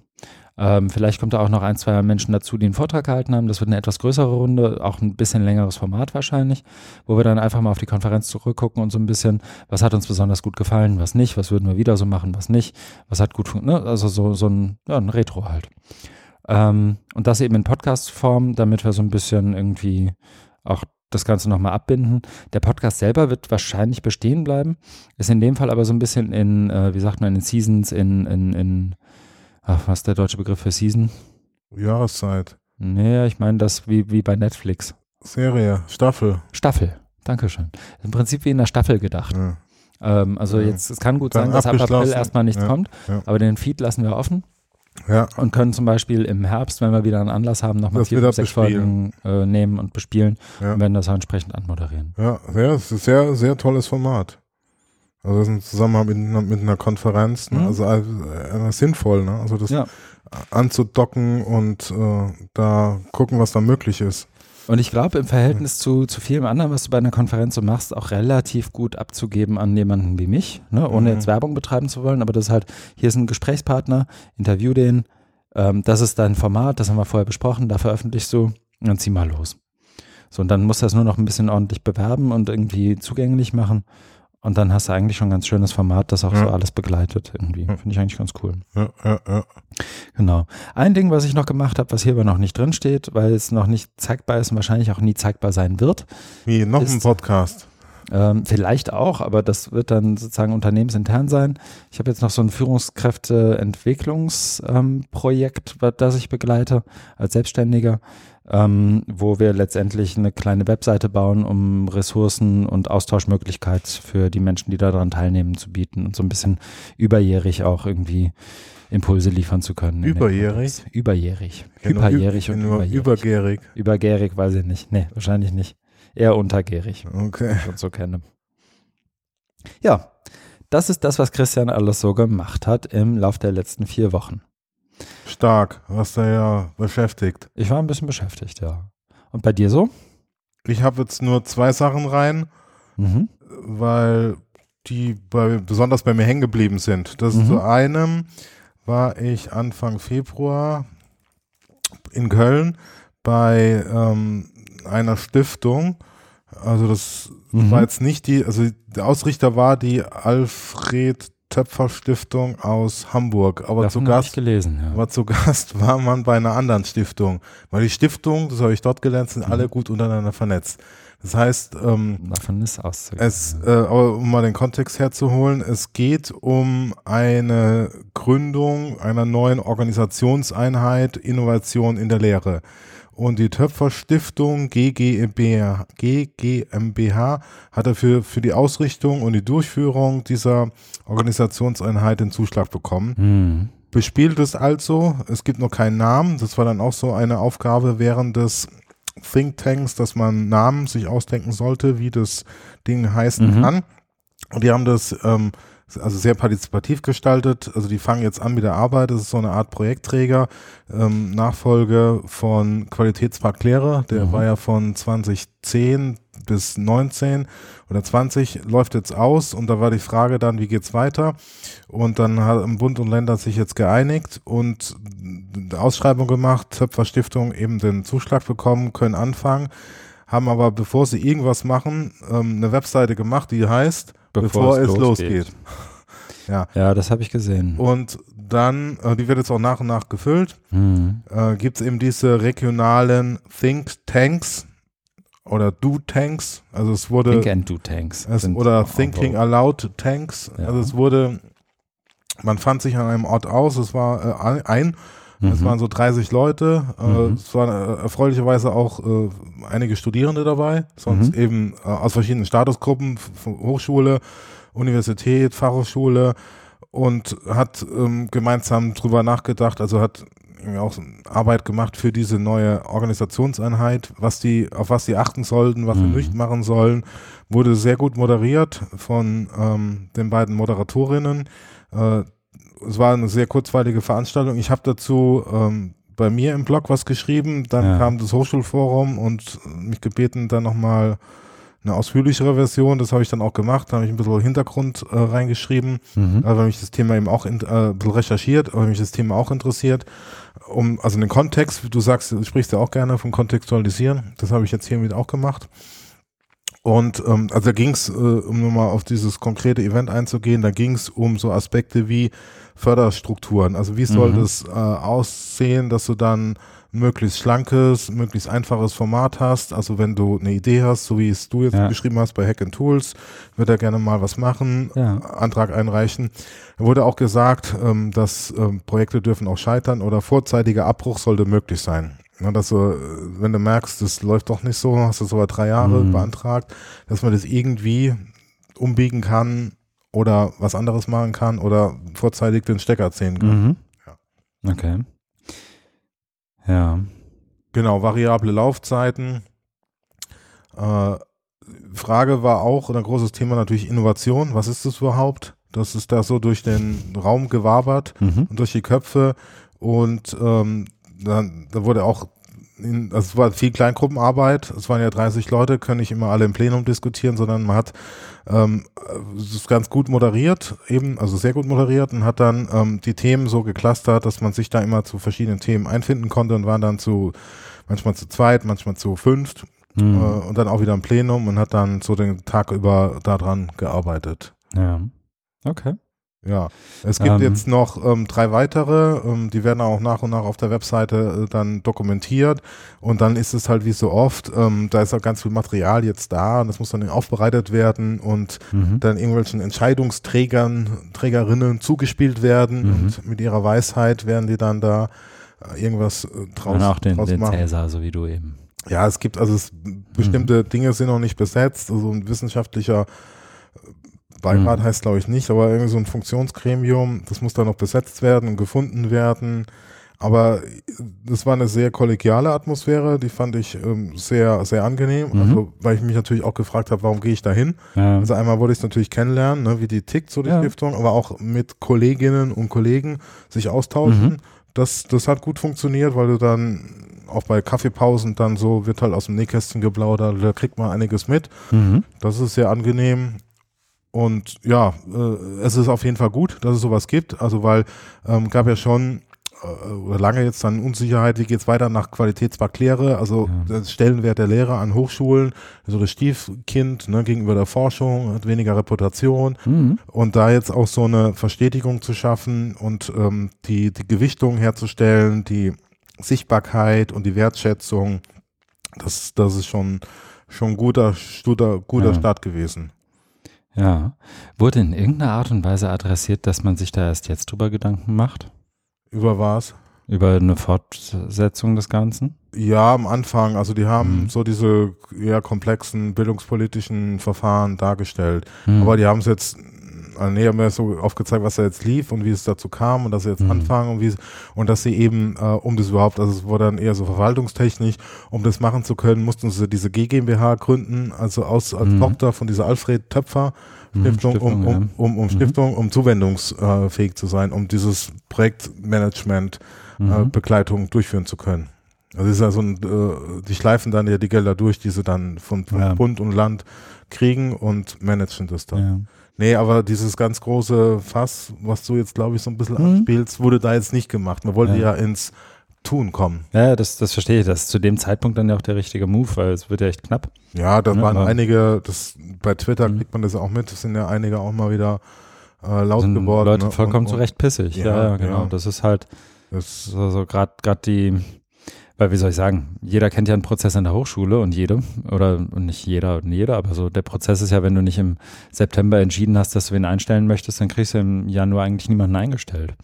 Ähm, vielleicht kommt da auch noch ein, zwei Menschen dazu, die einen Vortrag gehalten haben. Das wird eine etwas größere Runde, auch ein bisschen längeres Format wahrscheinlich, wo wir dann einfach mal auf die Konferenz zurückgucken und so ein bisschen, was hat uns besonders gut gefallen, was nicht, was würden wir wieder so machen, was nicht, was hat gut funktioniert, also so, so ein, ja, ein Retro halt. Ähm, und das eben in Podcast-Form, damit wir so ein bisschen irgendwie auch das Ganze nochmal abbinden. Der Podcast selber wird wahrscheinlich bestehen bleiben, ist in dem Fall aber so ein bisschen in, äh, wie sagt man, in Seasons, in, in, in Ach, was ist der deutsche Begriff für Season? Jahreszeit. Nee, ich meine das wie, wie bei Netflix. Serie, Staffel. Staffel, Dankeschön. Im Prinzip wie in der Staffel gedacht. Ja. Ähm, also ja. jetzt, es kann gut Dann sein, dass ab April erstmal nichts ja. kommt, aber den Feed lassen wir offen. Ja. Und können zum Beispiel im Herbst, wenn wir wieder einen Anlass haben, nochmal vier, fünf, sechs Folgen äh, nehmen und bespielen ja. und werden das auch entsprechend anmoderieren. Ja, ein sehr, sehr tolles Format. Also das ist ein Zusammenhang mit, mit einer Konferenz, ne? mhm. also äh, sinnvoll, ne? also das ja. anzudocken und äh, da gucken, was da möglich ist. Und ich glaube, im Verhältnis zu, zu vielem anderen, was du bei einer Konferenz so machst, auch relativ gut abzugeben an jemanden wie mich, ne? ohne mhm. jetzt Werbung betreiben zu wollen. Aber das ist halt, hier ist ein Gesprächspartner, interview den, ähm, das ist dein Format, das haben wir vorher besprochen, da veröffentlichst du, und dann zieh mal los. So, und dann musst du das nur noch ein bisschen ordentlich bewerben und irgendwie zugänglich machen. Und dann hast du eigentlich schon ein ganz schönes Format, das auch ja. so alles begleitet irgendwie. Finde ich eigentlich ganz cool. Ja, ja, ja. Genau. Ein Ding, was ich noch gemacht habe, was hier aber noch nicht drin steht, weil es noch nicht zeigbar ist und wahrscheinlich auch nie zeigbar sein wird. Wie, noch ist, ein Podcast? Ähm, vielleicht auch, aber das wird dann sozusagen unternehmensintern sein. Ich habe jetzt noch so ein Führungskräfteentwicklungsprojekt, ähm, das ich begleite als Selbstständiger ähm, wo wir letztendlich eine kleine Webseite bauen, um Ressourcen und Austauschmöglichkeit für die Menschen, die daran teilnehmen, zu bieten und so ein bisschen überjährig auch irgendwie Impulse liefern zu können. Überjährig? Überjährig. Hyperjährig und überjährig. Übergärig. Übergärig weiß ich nicht. Nee, wahrscheinlich nicht. Eher untergärig. Okay. Ich so kenne. Ja, das ist das, was Christian alles so gemacht hat im Lauf der letzten vier Wochen. Stark, hast du ja beschäftigt. Ich war ein bisschen beschäftigt, ja. Und bei dir so? Ich habe jetzt nur zwei Sachen rein, mhm. weil die bei, besonders bei mir hängen geblieben sind. Das mhm. zu einem war ich Anfang Februar in Köln bei ähm, einer Stiftung. Also das mhm. war jetzt nicht die, also der Ausrichter war die Alfred Töpferstiftung aus Hamburg. Aber Davon zu Gast, gelesen, ja. aber zu Gast war man bei einer anderen Stiftung. Weil die Stiftung, das habe ich dort gelernt, sind mhm. alle gut untereinander vernetzt. Das heißt, ähm, davon ist auszugehen. Es, äh, aber um mal den Kontext herzuholen, es geht um eine Gründung einer neuen Organisationseinheit Innovation in der Lehre. Und die Töpfer Stiftung GGMBH, GGMBH hat dafür für die Ausrichtung und die Durchführung dieser Organisationseinheit den Zuschlag bekommen. Mhm. Bespielt es also, es gibt noch keinen Namen. Das war dann auch so eine Aufgabe während des Thinktanks, dass man Namen sich ausdenken sollte, wie das Ding heißen mhm. kann. Und die haben das ähm, also sehr partizipativ gestaltet. Also die fangen jetzt an mit der Arbeit. Das ist so eine Art Projektträger, ähm, Nachfolge von Qualitätspark Lehre. Der mhm. war ja von 2010 bis 19 oder 20 läuft jetzt aus und da war die Frage dann, wie geht's weiter? Und dann haben Bund und Länder sich jetzt geeinigt und eine Ausschreibung gemacht, Töpfer Stiftung eben den Zuschlag bekommen, können anfangen, haben aber bevor sie irgendwas machen, ähm, eine Webseite gemacht, die heißt bevor, bevor es, losgeht. losgeht. ja. ja, das habe ich gesehen. Und dann, äh, die wird jetzt auch nach und nach gefüllt, mhm. äh, gibt es eben diese regionalen Think Tanks oder Do Tanks. Also es wurde Think and Do Tanks. Es, oder Thinking Aloud Tanks. Ja. Also es wurde, man fand sich an einem Ort aus, es war äh, ein Mhm. Es waren so 30 Leute. Äh, mhm. Es waren äh, erfreulicherweise auch äh, einige Studierende dabei, sonst mhm. eben äh, aus verschiedenen Statusgruppen, Hochschule, Universität, Fachhochschule und hat ähm, gemeinsam drüber nachgedacht, also hat auch Arbeit gemacht für diese neue Organisationseinheit, was die, auf was sie achten sollten, was mhm. sie nicht machen sollen, wurde sehr gut moderiert von ähm, den beiden Moderatorinnen. Äh, es war eine sehr kurzweilige Veranstaltung. Ich habe dazu ähm, bei mir im Blog was geschrieben, dann ja. kam das Hochschulforum und mich gebeten, dann nochmal eine ausführlichere Version. Das habe ich dann auch gemacht. Da habe ich ein bisschen Hintergrund äh, reingeschrieben, mhm. weil mich das Thema eben auch in, äh, ein bisschen recherchiert, weil mich das Thema auch interessiert. Um, also den Kontext, du sagst, du sprichst ja auch gerne vom Kontextualisieren. Das habe ich jetzt hiermit auch gemacht. Und ähm, also da ging es, äh, um nochmal auf dieses konkrete Event einzugehen, da ging es um so Aspekte wie Förderstrukturen. Also wie soll mhm. das äh, aussehen, dass du dann möglichst schlankes, möglichst einfaches Format hast. Also wenn du eine Idee hast, so wie es du jetzt ja. beschrieben hast bei Hack and Tools, wird er gerne mal was machen, ja. Antrag einreichen. Da wurde auch gesagt, ähm, dass ähm, Projekte dürfen auch scheitern oder vorzeitiger Abbruch sollte möglich sein. Ja, dass du, wenn du merkst, das läuft doch nicht so, hast du es aber drei Jahre mhm. beantragt, dass man das irgendwie umbiegen kann oder was anderes machen kann oder vorzeitig den Stecker ziehen kann. Mhm. Ja. Okay. Ja. Genau, variable Laufzeiten. Äh, Frage war auch, ein großes Thema natürlich Innovation. Was ist das überhaupt? Das ist da so durch den Raum gewabert mhm. und durch die Köpfe. Und ähm, dann, da wurde auch in, also es war viel Kleingruppenarbeit, es waren ja 30 Leute, können nicht immer alle im Plenum diskutieren, sondern man hat ähm, es ganz gut moderiert, eben, also sehr gut moderiert und hat dann ähm, die Themen so geclustert, dass man sich da immer zu verschiedenen Themen einfinden konnte und waren dann zu manchmal zu zweit, manchmal zu fünft mhm. äh, und dann auch wieder im Plenum und hat dann so den Tag über daran gearbeitet. Ja. Okay. Ja, es gibt ähm, jetzt noch ähm, drei weitere, ähm, die werden auch nach und nach auf der Webseite äh, dann dokumentiert und dann ist es halt wie so oft, ähm, da ist auch ganz viel Material jetzt da und das muss dann aufbereitet werden und mhm. dann irgendwelchen Entscheidungsträgern, Trägerinnen zugespielt werden mhm. und mit ihrer Weisheit werden die dann da äh, irgendwas äh, draus, und auch den, draus den machen. Cäsar, so wie du eben. Ja, es gibt also es, bestimmte mhm. Dinge sind noch nicht besetzt, also ein wissenschaftlicher Beirat mhm. heißt glaube ich nicht, aber irgendwie so ein Funktionsgremium, das muss dann noch besetzt werden und gefunden werden. Aber das war eine sehr kollegiale Atmosphäre, die fand ich ähm, sehr, sehr angenehm. Mhm. Also, weil ich mich natürlich auch gefragt habe, warum gehe ich da hin? Ja. Also einmal wollte ich es natürlich kennenlernen, ne, wie die tickt, so die ja. Stiftung, aber auch mit Kolleginnen und Kollegen sich austauschen. Mhm. Das, das hat gut funktioniert, weil du dann auch bei Kaffeepausen dann so wird halt aus dem Nähkästchen geplaudert, da kriegt man einiges mit. Mhm. Das ist sehr angenehm. Und ja, äh, es ist auf jeden Fall gut, dass es sowas gibt. Also weil ähm, gab ja schon äh, lange jetzt dann Unsicherheit, wie geht es weiter nach Qualitätsbacklehre, also ja. der Stellenwert der Lehrer an Hochschulen, so das Stiefkind ne, gegenüber der Forschung, hat weniger Reputation mhm. und da jetzt auch so eine Verstetigung zu schaffen und ähm, die, die Gewichtung herzustellen, die Sichtbarkeit und die Wertschätzung, das, das ist schon, schon guter, guter, guter ja. Start gewesen. Ja. Wurde in irgendeiner Art und Weise adressiert, dass man sich da erst jetzt drüber Gedanken macht? Über was? Über eine Fortsetzung des Ganzen? Ja, am Anfang. Also die haben mhm. so diese eher komplexen bildungspolitischen Verfahren dargestellt. Mhm. Aber die haben es jetzt also nee, haben mir so aufgezeigt, was da jetzt lief und wie es dazu kam und dass sie jetzt mhm. anfangen und wie und dass sie eben, äh, um das überhaupt, also es wurde dann eher so verwaltungstechnisch, um das machen zu können, mussten sie diese GmbH gründen, also aus als mhm. Tochter von dieser Alfred Töpfer mhm, Stiftung, Stiftung um, um, um, um mhm. Stiftung, um zuwendungsfähig zu sein, um dieses Projektmanagement äh, mhm. Begleitung durchführen zu können. Also ist ja so ein, äh, die schleifen dann ja die Gelder durch, die sie dann von, von ja. Bund und Land kriegen und managen das dann. Nee, aber dieses ganz große Fass, was du jetzt, glaube ich, so ein bisschen mhm. anspielst, wurde da jetzt nicht gemacht. Man wollte ja, ja ins Tun kommen. Ja, das, das verstehe ich. Das ist zu dem Zeitpunkt dann ja auch der richtige Move, weil es wird ja echt knapp. Ja, da ja, waren einige, das bei Twitter mhm. kriegt man das auch mit, es sind ja einige auch mal wieder äh, laut sind geworden. Leute ne? vollkommen und, und, zu Recht pissig. Ja, ja, ja genau. Das ist halt das so, so gerade die weil wie soll ich sagen, jeder kennt ja einen Prozess in der Hochschule und jede, oder nicht jeder und jeder, aber so der Prozess ist ja, wenn du nicht im September entschieden hast, dass du wen einstellen möchtest, dann kriegst du im Januar eigentlich niemanden eingestellt.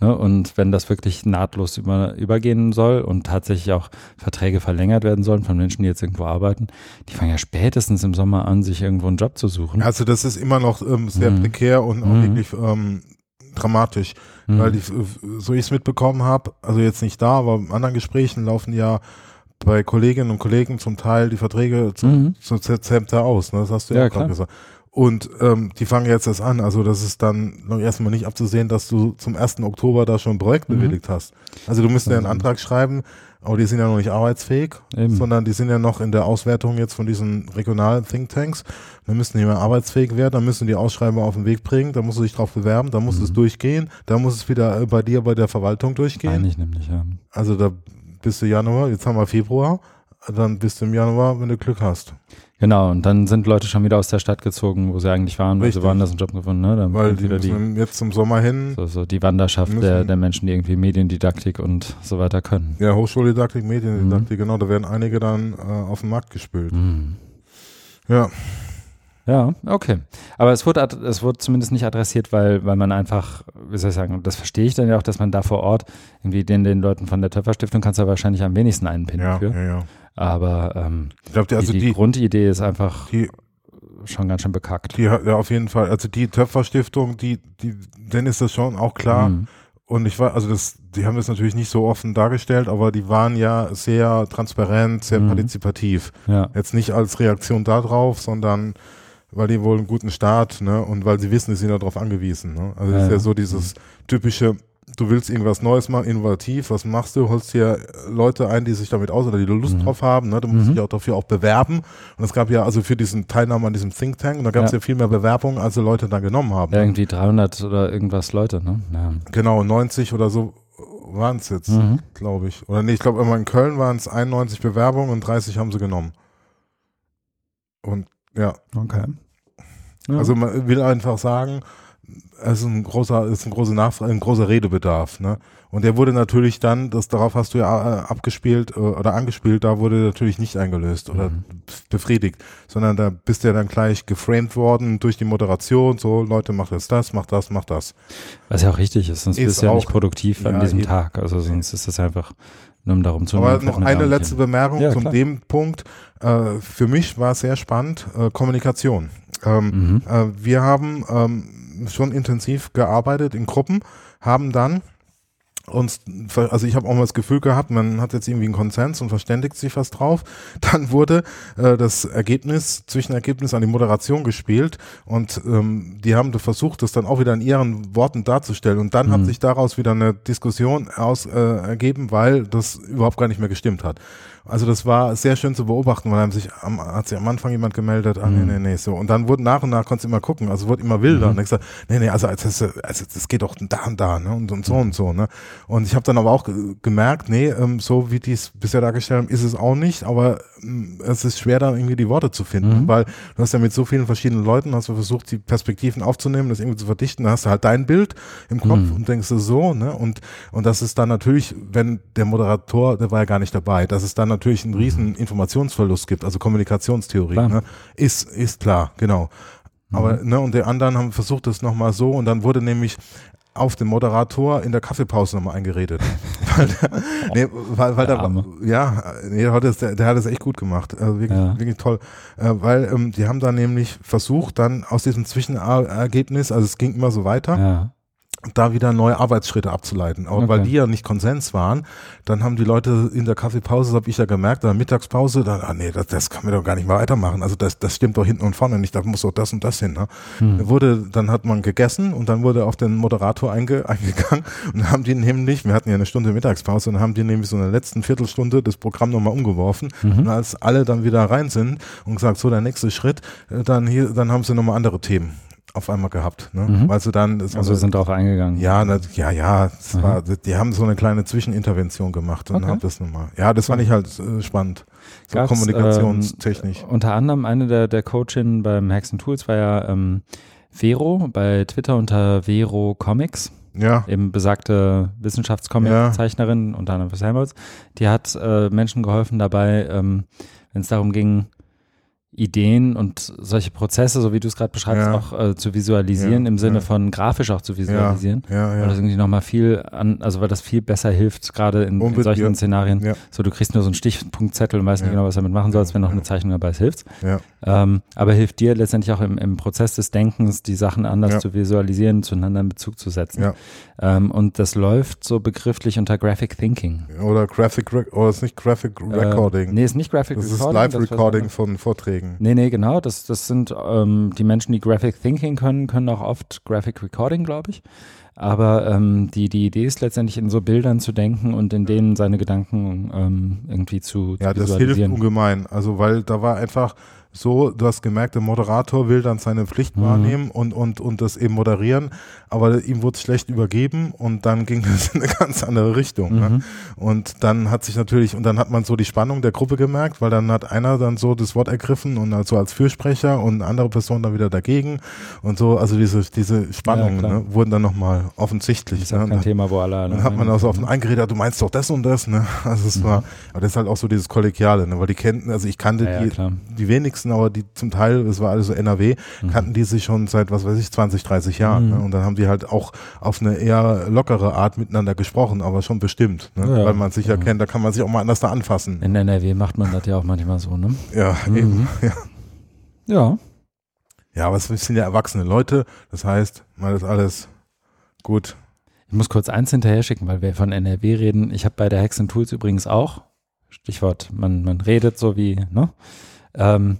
Ne? Und wenn das wirklich nahtlos über, übergehen soll und tatsächlich auch Verträge verlängert werden sollen von Menschen, die jetzt irgendwo arbeiten, die fangen ja spätestens im Sommer an, sich irgendwo einen Job zu suchen. Also das ist immer noch ähm, sehr mhm. prekär und auch mhm. wirklich ähm, dramatisch, mhm. weil ich, so ich es mitbekommen habe, also jetzt nicht da, aber in anderen Gesprächen laufen ja bei Kolleginnen und Kollegen zum Teil die Verträge zum, mhm. zum Zepter aus. Ne? Das hast du ja, ja gerade gesagt. Und ähm, die fangen jetzt erst an. Also das ist dann noch erstmal nicht abzusehen, dass du zum 1. Oktober da schon ein Projekt mhm. bewilligt hast. Also du müsstest ja einen Antrag schreiben, aber die sind ja noch nicht arbeitsfähig, Eben. sondern die sind ja noch in der Auswertung jetzt von diesen regionalen Thinktanks. Dann müssen die mal arbeitsfähig werden, dann müssen die Ausschreibung auf den Weg bringen, da musst du dich drauf bewerben, da muss mhm. es durchgehen, da muss es wieder bei dir bei der Verwaltung durchgehen. Eigentlich nämlich, ja. Also da bist du Januar, jetzt haben wir Februar, dann bist du im Januar, wenn du Glück hast. Genau, und dann sind Leute schon wieder aus der Stadt gezogen, wo sie eigentlich waren, weil sie woanders einen Job gefunden ne? Dann weil die die jetzt zum Sommer hin. So, so die Wanderschaft der, der Menschen, die irgendwie Mediendidaktik und so weiter können. Ja, Hochschuldidaktik, Mediendidaktik, mhm. genau, da werden einige dann äh, auf den Markt gespült. Mhm. Ja. Ja, okay. Aber es wurde, es wurde zumindest nicht adressiert, weil, weil man einfach, wie soll ich sagen, das verstehe ich dann ja auch, dass man da vor Ort irgendwie den, den Leuten von der Töpferstiftung kannst du ja wahrscheinlich am wenigsten einpinnen ja, für. Ja, ja. Aber ähm, glaub, die, also die, die, Grundidee ist einfach die, schon ganz schön bekackt. Die, ja, auf jeden Fall. Also die Töpferstiftung, die, die, denen ist das schon auch klar. Mhm. Und ich war, also das, die haben das natürlich nicht so offen dargestellt, aber die waren ja sehr transparent, sehr mhm. partizipativ. Ja. Jetzt nicht als Reaktion darauf, sondern weil die wohl einen guten Start, ne, und weil sie wissen, sie sind darauf angewiesen. Ne? Also ja, ist ja so dieses typische, du willst irgendwas Neues machen, innovativ, was machst du? Holst dir Leute ein, die sich damit aus oder die Lust mhm. drauf haben, ne? Du musst mhm. dich auch dafür auch bewerben. Und es gab ja also für diesen Teilnahme an diesem Think Tank, und da gab es ja. ja. viel mehr Bewerbungen, als die Leute dann genommen haben. Ja, irgendwie 300 oder irgendwas Leute, ne? Ja. Genau, 90 oder so waren es jetzt, mhm. glaube ich. Oder nee, ich glaube immer in Köln waren es 91 Bewerbungen und 30 haben sie genommen. Und ja. Okay. Ja. Also man will einfach sagen, es ist ein großer, ist ein großer Nachfrage, ein großer Redebedarf, ne? Und der wurde natürlich dann, das darauf hast du ja äh, abgespielt äh, oder angespielt, da wurde natürlich nicht eingelöst oder mhm. befriedigt, sondern da bist du ja dann gleich geframed worden durch die Moderation, so Leute, mach jetzt das, mach das, mach das. Was ja auch richtig ist, sonst ist bist du ja nicht produktiv ja, an diesem eben. Tag, also sonst ist das einfach nur um darum zu Aber noch eine letzte Bemerkung ja, zu dem Punkt. Äh, für mich war es sehr spannend, äh, Kommunikation. Ähm, mhm. äh, wir haben ähm, schon intensiv gearbeitet in Gruppen, haben dann uns, also ich habe auch mal das Gefühl gehabt, man hat jetzt irgendwie einen Konsens und verständigt sich was drauf. Dann wurde äh, das Ergebnis, Zwischenergebnis an die Moderation gespielt und ähm, die haben versucht, das dann auch wieder in ihren Worten darzustellen. Und dann mhm. hat sich daraus wieder eine Diskussion aus, äh, ergeben, weil das überhaupt gar nicht mehr gestimmt hat. Also das war sehr schön zu beobachten, weil sich am, hat sich am Anfang jemand gemeldet, ah, nee, mhm. nee, nee, so. Und dann wurde nach und nach, konntest du immer gucken, also wurde immer wilder. Mhm. Und ich gesagt, nee, nee, also, also, also das geht doch da und da, ne? Und, und so und so, ne? Und ich habe dann aber auch gemerkt, nee, ähm, so wie die es bisher dargestellt haben, ist es auch nicht, aber es ist schwer, da irgendwie die Worte zu finden, mhm. weil du hast ja mit so vielen verschiedenen Leuten, hast du versucht, die Perspektiven aufzunehmen, das irgendwie zu verdichten, da hast du halt dein Bild im Kopf mhm. und denkst du so, ne? Und, und das ist dann natürlich, wenn der Moderator, der war ja gar nicht dabei, das ist dann natürlich einen riesen Informationsverlust gibt, also Kommunikationstheorie, ne, ist, ist klar, genau. Aber, mhm. ne, und der anderen haben versucht das nochmal so und dann wurde nämlich auf den Moderator in der Kaffeepause nochmal eingeredet. weil der, nee, weil, weil der, der ja, nee, der, hat das, der, der, hat das echt gut gemacht. Also wirklich, ja. wirklich toll. Äh, weil ähm, die haben dann nämlich versucht, dann aus diesem Zwischenergebnis, also es ging immer so weiter, ja da wieder neue Arbeitsschritte abzuleiten. Aber okay. weil die ja nicht Konsens waren, dann haben die Leute in der Kaffeepause, das habe ich ja gemerkt, in der Mittagspause, dann, ah nee, das, das kann wir doch gar nicht mehr weitermachen. Also das, das stimmt doch hinten und vorne nicht, da muss doch das und das hin. Ne? Hm. Wurde, dann hat man gegessen und dann wurde auf den Moderator einge, eingegangen und haben die nämlich, wir hatten ja eine Stunde Mittagspause, und haben die nämlich so in der letzten Viertelstunde das Programm nochmal umgeworfen. Mhm. Und als alle dann wieder rein sind und gesagt, so der nächste Schritt, äh, dann hier, dann haben sie nochmal andere Themen auf einmal gehabt. Ne? Mhm. Also dann also eine, sind darauf eingegangen. Ja, na, ja, ja. Mhm. War, die haben so eine kleine Zwischenintervention gemacht und okay. haben das nochmal. Ja, das fand ich halt äh, spannend. So Gab's, kommunikationstechnisch. Ähm, unter anderem eine der, der Coachin beim Hexen Tools war ja ähm, Vero, bei Twitter unter Vero Comics. Ja. Eben besagte Wissenschaftscomic-Zeichnerin, ja. unter anderem für Helmholtz. Die hat äh, Menschen geholfen dabei, ähm, wenn es darum ging, Ideen und solche Prozesse, so wie du es gerade beschreibst, Ja. auch äh, zu visualisieren, Ja, im Sinne ja. von grafisch auch zu visualisieren. Ja, Weil ja. das irgendwie nochmal viel an, also weil das viel besser hilft, gerade in, in solchen. Szenarien. So, du kriegst nur so einen Stichpunktzettel und weißt nicht genau, was du damit machen sollst, wenn noch eine Zeichnung dabei ist, hilft's. Ja. Ähm, aber hilft dir letztendlich auch im, im Prozess des Denkens, die Sachen anders zu visualisieren, zueinander in Bezug zu setzen. Ähm, und das läuft so begrifflich unter Graphic Thinking. Oder Graphic, Rec- oder ist nicht Graphic Recording. Äh, nee, ist nicht Graphic das Recording. das ist was Live-Recording anderes. von Vorträgen. Nee, nee, genau. Das, das sind ähm, die Menschen, die Graphic Thinking können, können auch oft Graphic Recording, glaube ich. Aber ähm, die, die Idee ist letztendlich in so Bildern zu denken und in denen seine Gedanken ähm, irgendwie zu, Ja, zu das hilft ungemein. Also, weil da war einfach so, du hast gemerkt, der Moderator will dann seine Pflicht Mhm. wahrnehmen und, und, und das eben moderieren, aber ihm wurde schlecht übergeben und dann ging es in eine ganz andere Richtung. Mhm. Ne? Und dann hat sich natürlich, und dann hat man so die Spannung der Gruppe gemerkt, weil dann hat einer dann so das Wort ergriffen und also als Fürsprecher und eine andere Person dann wieder dagegen und so, also diese, diese Spannungen klar. ne, wurden dann nochmal offensichtlich. ist ja ne? kein Thema, wo alle. Dann hat man auch so auf den eingeredet, du meinst doch das und das, ne? Also es war, aber das ist halt auch so dieses Kollegiale, ne? Weil die kennten, also ich kannte Ja, ja, die, die wenigsten, aber die zum Teil, das war alles so NRW, Mhm. kannten die sich schon seit, was weiß ich, 20, 30 Jahren. Mhm. Ne? Und dann haben die halt auch auf eine eher lockere Art miteinander gesprochen, aber schon bestimmt, ne? Ja, Weil man sich ja ja. kennt, da kann man sich auch mal anders da anfassen. In NRW macht man das ja auch manchmal so, ne? Ja, Mhm. eben. Ja. Ja. ja, aber es sind ja erwachsene Leute, das heißt, mal das alles gut. Ich muss kurz eins hinterher schicken, weil wir von NRW reden. Ich habe bei der Hexen Tools übrigens auch, Stichwort, man, man redet so wie, ne? Ähm,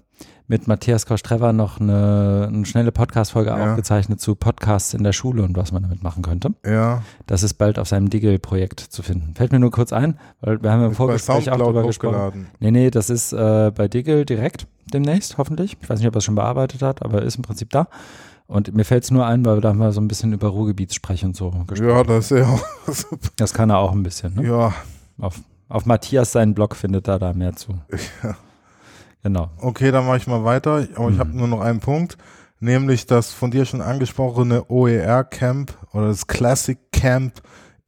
mit Matthias Kostreva noch eine, eine schnelle Podcast-Folge Ja. aufgezeichnet zu Podcasts in der Schule und was man damit machen könnte. Ja, Das ist bald auf seinem Diggle-Projekt zu finden. Fällt mir nur kurz ein, weil wir haben im ist Vorgespräch auch drüber gesprochen. Nee, nee, das ist äh, bei Diggle direkt demnächst, hoffentlich. Ich weiß nicht, ob er es schon bearbeitet hat, aber ist im Prinzip da. Und mir fällt es nur ein, weil wir da mal so ein bisschen über Ruhrgebietssprech und so gesprochen Ja, das ist ja, Das kann er auch ein bisschen. Ne? ja, Auf, auf Matthias seinen Blog findet er da mehr zu. Ja. Genau. Okay, dann mache ich mal weiter. Aber ich Mhm. habe nur noch einen Punkt, nämlich das von dir schon angesprochene OER-Camp oder das Classic Camp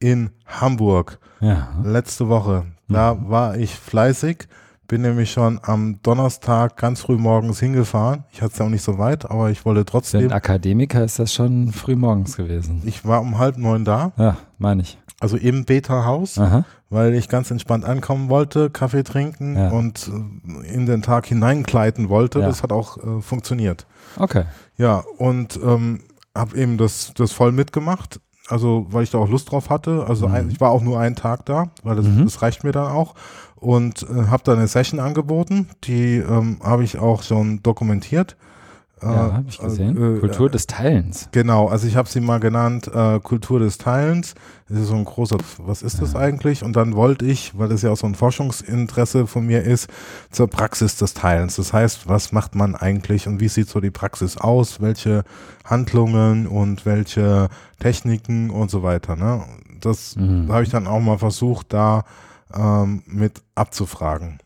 in Hamburg Ja. letzte Woche. Da Mhm. war ich fleißig, bin nämlich schon am Donnerstag ganz früh morgens hingefahren. Ich hatte es ja auch nicht so weit, aber ich wollte Für trotzdem. einen Akademiker ist das schon früh morgens gewesen. Ich war um halb neun da, Ja, meine ich. also im Beta-Haus, Aha. Weil ich ganz entspannt ankommen wollte, Kaffee trinken Ja. und äh, in den Tag hineinkleiden wollte. Ja. Das hat auch äh, funktioniert. Okay. Ja, und ähm, habe eben das, das voll mitgemacht. Also, weil ich da auch Lust drauf hatte. Also, Mhm. ein, ich war auch nur einen Tag da, weil das, Mhm. das reicht mir dann auch. Und äh, habe da eine Session angeboten. Die ähm, habe ich auch schon dokumentiert. Ja, habe ich gesehen. äh, Kultur des Teilens. Genau, also ich habe sie mal genannt äh, Kultur des Teilens. Das ist so ein großer, was ist das Ja. eigentlich? Und dann wollte ich, weil das ja auch so ein Forschungsinteresse von mir ist, zur Praxis des Teilens. Das heißt, was macht man eigentlich und wie sieht so die Praxis aus? Welche Handlungen und welche Techniken und so weiter. Ne? Das Mhm. habe ich dann auch mal versucht, da ähm, mit abzufragen.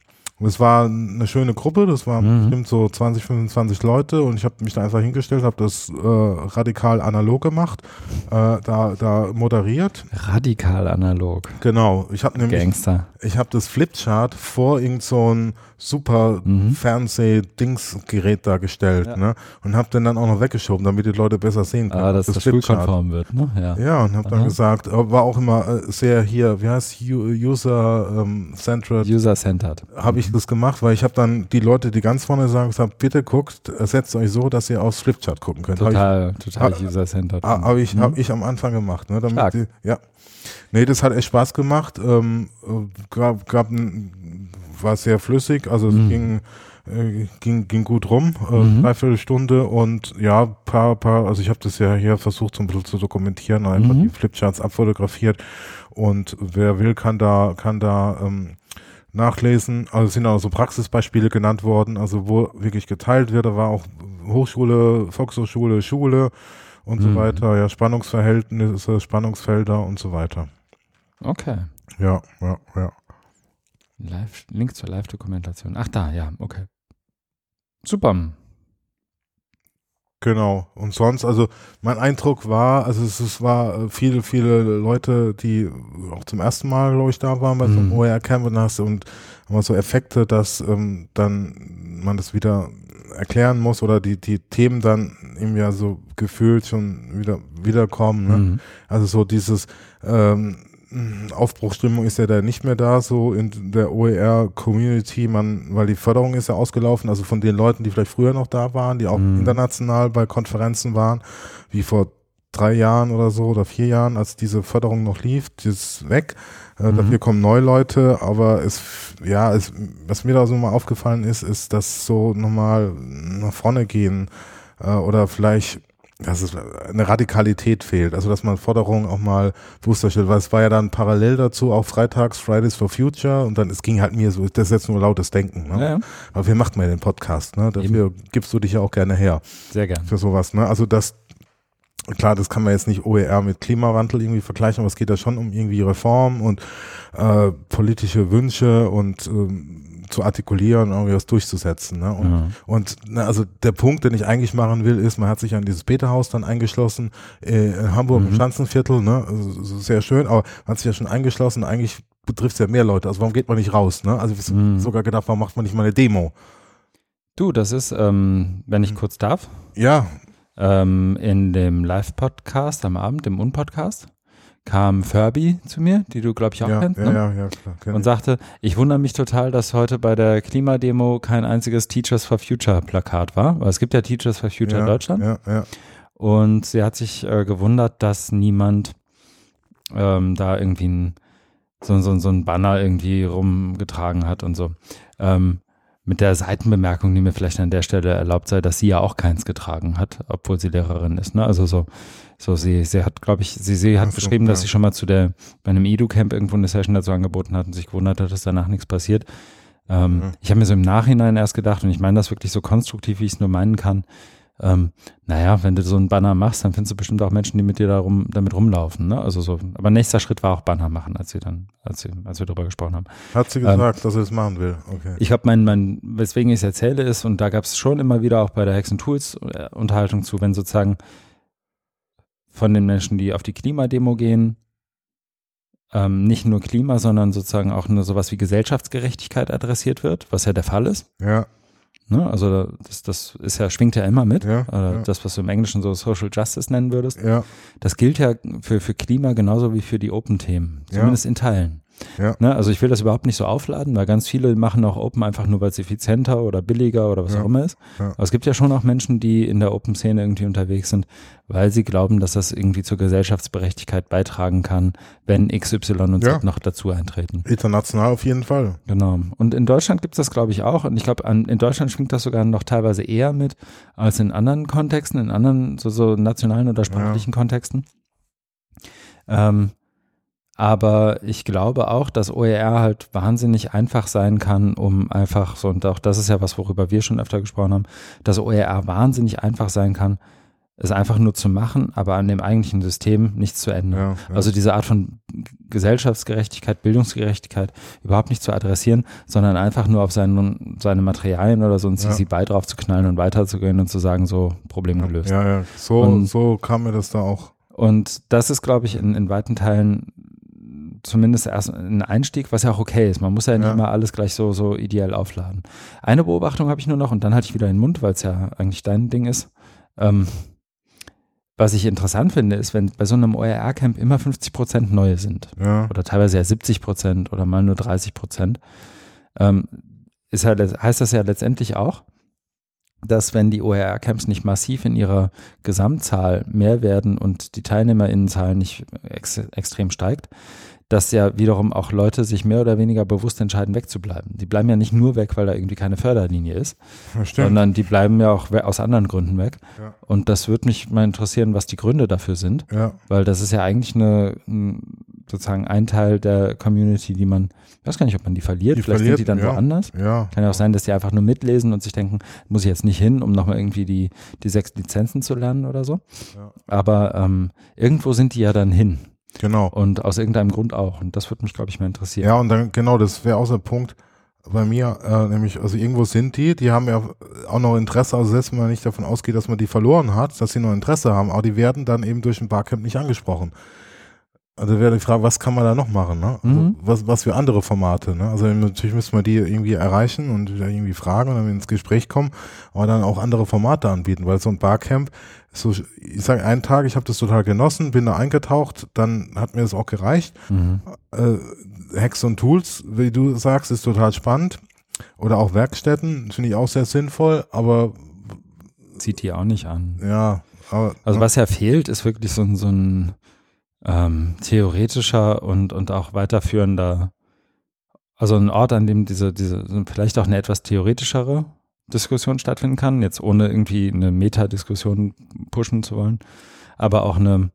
Und es war eine schöne Gruppe, das waren Mhm. bestimmt so 20, 25 Leute und ich habe mich da einfach hingestellt, habe das äh, radikal analog gemacht, äh, da, da moderiert. Radikal analog. Genau, ich habe nämlich, Gangster. ich habe das Flipchart vor irgend so ein super Mhm. Fernseh-Dingsgerät da gestellt Ja. ne? und habe den dann auch noch weggeschoben, damit die Leute besser sehen können. Ah, dass das, schulkonform wird, ne? Ja. Ja, und habe dann gesagt, äh, war auch immer äh, sehr hier, wie heißt User-Centered, User-centered. habe ich das gemacht, weil ich habe dann die Leute, die ganz vorne sagen, gesagt, bitte guckt, setzt euch so, dass ihr aufs Flipchart gucken könnt. Habe ich, Total, total user-centered. ah, hab ich, Mhm. hab ich am Anfang gemacht. Ne, damit die, ja. Nee, das hat echt Spaß gemacht. Ähm, äh, gab, gab war sehr flüssig, also es Mhm. ging, äh, ging, ging gut rum, äh, Mhm. dreiviertel Stunde und ja, paar, paar, also ich habe das ja hier versucht so ein bisschen zu dokumentieren, einfach Mhm. die Flipcharts abfotografiert und wer will, kann da, kann da ähm, nachlesen. Also es sind auch so Praxisbeispiele genannt worden, also wo wirklich geteilt wird. Da war auch Hochschule, Volkshochschule, Schule und so Mhm. weiter, ja, Spannungsverhältnisse, Spannungsfelder und so weiter. Okay. Ja, ja, ja. Live, Link zur Live-Dokumentation. Ach da, ja, okay. Super. Genau. Und sonst, also mein Eindruck war, also es, es war viele, viele Leute, die auch zum ersten Mal, glaube ich, da waren bei so einem Mhm. OER-Camp und hast und haben so Effekte, dass ähm, dann man das wieder erklären muss oder die, die Themen dann eben ja so gefühlt schon wieder wiederkommen. Ne? Mhm. Also so dieses ähm, Aufbruchstimmung ist ja da nicht mehr da, so in der OER-Community, man, weil die Förderung ist ja ausgelaufen, also von den Leuten, die vielleicht früher noch da waren, die auch Mhm. international bei Konferenzen waren, wie vor drei Jahren oder so oder vier Jahren, als diese Förderung noch lief, die ist weg. Äh, Mhm. Dafür kommen neue Leute, aber es, ja, es, was mir da so mal aufgefallen ist, ist, dass so nochmal nach vorne gehen äh, oder vielleicht dass es eine Radikalität fehlt, also dass man Forderungen auch mal bewusster stellt, weil es war ja dann parallel dazu auch freitags Fridays for Future und dann es ging halt mir so, das ist jetzt nur lautes Denken, ne? Ja, ja, aber wir macht man ja den Podcast, ne? Dafür gibst du dich ja auch gerne her sehr gern. für sowas, ne? Also das Klar, das kann man jetzt nicht OER mit Klimawandel irgendwie vergleichen, aber es geht ja schon um irgendwie Reform und äh, politische Wünsche und ähm, zu artikulieren irgendwie was durchzusetzen. Ne? Und, Ja. und na, also der Punkt, den ich eigentlich machen will, ist, man hat sich an dieses Peterhaus dann eingeschlossen, äh, in Hamburg im Mhm. Schanzenviertel, ne? Also, so sehr schön, aber man hat sich ja schon eingeschlossen, eigentlich betrifft es ja mehr Leute. Also warum geht man nicht raus? Ne? Also wir Mhm. sogar gedacht, warum macht man nicht mal eine Demo? Du, das ist, ähm, wenn ich kurz darf, Ja, ähm, in dem Live-Podcast am Abend, im Un-Podcast, kam Furby zu mir, die du, glaube ich, auch ja, kennst, ja, ne? ja, ja, klar. kenn und sagte, ich wundere mich total, dass heute bei der Klimademo kein einziges Teachers for Future Plakat war, weil es gibt ja Teachers for Future ja, in Deutschland. Ja, ja. Und sie hat sich äh, gewundert, dass niemand ähm, da irgendwie ein, so, so, so ein Banner irgendwie rumgetragen hat und so. Ähm, mit der Seitenbemerkung, die mir vielleicht an der Stelle erlaubt sei, dass sie ja auch keins getragen hat, obwohl sie Lehrerin ist. Ne? Also so, so sie, sie hat, glaube ich, sie, sie hat so, beschrieben, dass ja. sie schon mal zu der, bei einem Edu-Camp irgendwo eine Session dazu angeboten hat und sich gewundert hat, dass danach nichts passiert. Ähm, Mhm. Ich habe mir so im Nachhinein erst gedacht, und ich meine das wirklich so konstruktiv, wie ich es nur meinen kann, ähm, naja, wenn du so einen Banner machst, dann findest du bestimmt auch Menschen, die mit dir darum, damit rumlaufen. Ne? Also so, aber nächster Schritt war auch Banner machen, als sie dann, als, sie, als wir darüber gesprochen haben. Hat sie gesagt, dass sie das machen will. Okay. Ich glaube, mein, mein, weswegen ich es erzähle, ist, und da gab es schon immer wieder auch bei der Hexen Tools äh, Unterhaltung zu, wenn sozusagen von den Menschen, die auf die Klimademo gehen, ähm, nicht nur Klima, sondern sozusagen auch nur sowas wie Gesellschaftsgerechtigkeit adressiert wird, was ja der Fall ist. Ja, Ne? Also das, das ist ja, schwingt ja immer mit. Ja, äh, ja. Das, was du im Englischen so Social Justice nennen würdest. ja, Das gilt ja für, für Klima genauso wie für die Open-Themen. Ja. Zumindest in Teilen. Ja. Ne? Also ich will das überhaupt nicht so aufladen, weil ganz viele machen auch Open einfach nur, weil es effizienter oder billiger oder was Ja. auch immer ist. Ja. Aber es gibt ja schon auch Menschen, die in der Open-Szene irgendwie unterwegs sind, weil sie glauben, dass das irgendwie zur Gesellschaftsberechtigkeit beitragen kann, wenn X, Y und Z noch dazu eintreten. international auf jeden Fall. Genau. Und in Deutschland gibt es das, glaube ich, auch. Und ich glaube, in Deutschland schwingt das sogar noch teilweise eher mit als in anderen Kontexten, in anderen so, so nationalen oder sprachlichen Kontexten. Ähm, aber ich glaube auch, dass OER halt wahnsinnig einfach sein kann, um einfach so, und auch das ist ja was, worüber wir schon öfter gesprochen haben, dass OER wahnsinnig einfach sein kann, es einfach nur zu machen, aber an dem eigentlichen System nichts zu ändern. Ja, ja. Also diese Art von Gesellschaftsgerechtigkeit, Bildungsgerechtigkeit überhaupt nicht zu adressieren, sondern einfach nur auf seinen, seine Materialien oder so ein Ja. CC-BY drauf zu knallen und weiterzugehen und zu sagen, so, Problem gelöst. ja, ja. So, Und- so kam mir das da auch. Und das ist, glaube ich, in, in weiten Teilen zumindest erst ein Einstieg, was ja auch okay ist. Man muss ja nicht Ja. immer alles gleich so, so ideell aufladen. Eine Beobachtung habe ich nur noch und dann halte ich wieder den Mund, weil es ja eigentlich dein Ding ist. Ähm, was ich interessant finde, ist, wenn bei so einem OER-Camp immer 50 Prozent neue sind Ja, oder teilweise ja 70 Prozent oder mal nur 30 Prozent, ähm, ist halt, heißt das ja letztendlich auch, dass wenn die OER-Camps nicht massiv in ihrer Gesamtzahl mehr werden und die TeilnehmerInnenzahl nicht ex extrem steigt, dass ja wiederum auch Leute sich mehr oder weniger bewusst entscheiden, wegzubleiben. Die bleiben ja nicht nur weg, weil da irgendwie keine Förderlinie ist, stimmt. sondern die bleiben ja auch aus anderen Gründen weg. Ja. Und das würde mich mal interessieren, was die Gründe dafür sind. Ja, Weil das ist ja eigentlich eine, ein- sozusagen ein Teil der Community, die man, ich weiß gar nicht, ob man die verliert, Die vielleicht verliert, sind die dann ja. woanders. ja. Kann ja auch sein, dass die einfach nur mitlesen und sich denken, muss ich jetzt nicht hin, um nochmal irgendwie die, die sechs Lizenzen zu lernen oder so. Ja. Aber ähm, irgendwo sind die ja dann hin Genau. und aus irgendeinem Grund auch. Und das würde mich, glaube ich, mal interessieren. Ja, und dann, genau, das wäre auch so ein Punkt. bei mir, äh, nämlich, also irgendwo sind die, die haben ja auch noch Interesse, also selbst wenn man nicht davon ausgeht, dass man die verloren hat, dass sie noch Interesse haben, aber die werden dann eben durch ein Barcamp nicht angesprochen. Also wäre die Frage, was kann man da noch machen? Ne? Also Mhm. was, was für andere Formate? Ne? Also natürlich müssen wir die irgendwie erreichen und irgendwie fragen und dann ins Gespräch kommen, aber dann auch andere Formate anbieten, weil so ein Barcamp, so, ich sage einen Tag, ich habe das total genossen, bin da eingetaucht, dann hat mir das auch gereicht. Mhm. Äh, Hacks und Tools, wie du sagst, ist total spannend. Oder auch Werkstätten, finde ich auch sehr sinnvoll, aber Zieht die auch nicht an. ja, aber Also ne? was ja fehlt, ist wirklich so so ein ähm, theoretischer und, und auch weiterführender, also ein Ort, an dem diese, diese, vielleicht auch eine etwas theoretischere Diskussion stattfinden kann, jetzt ohne irgendwie eine Metadiskussion pushen zu wollen, aber auch eine,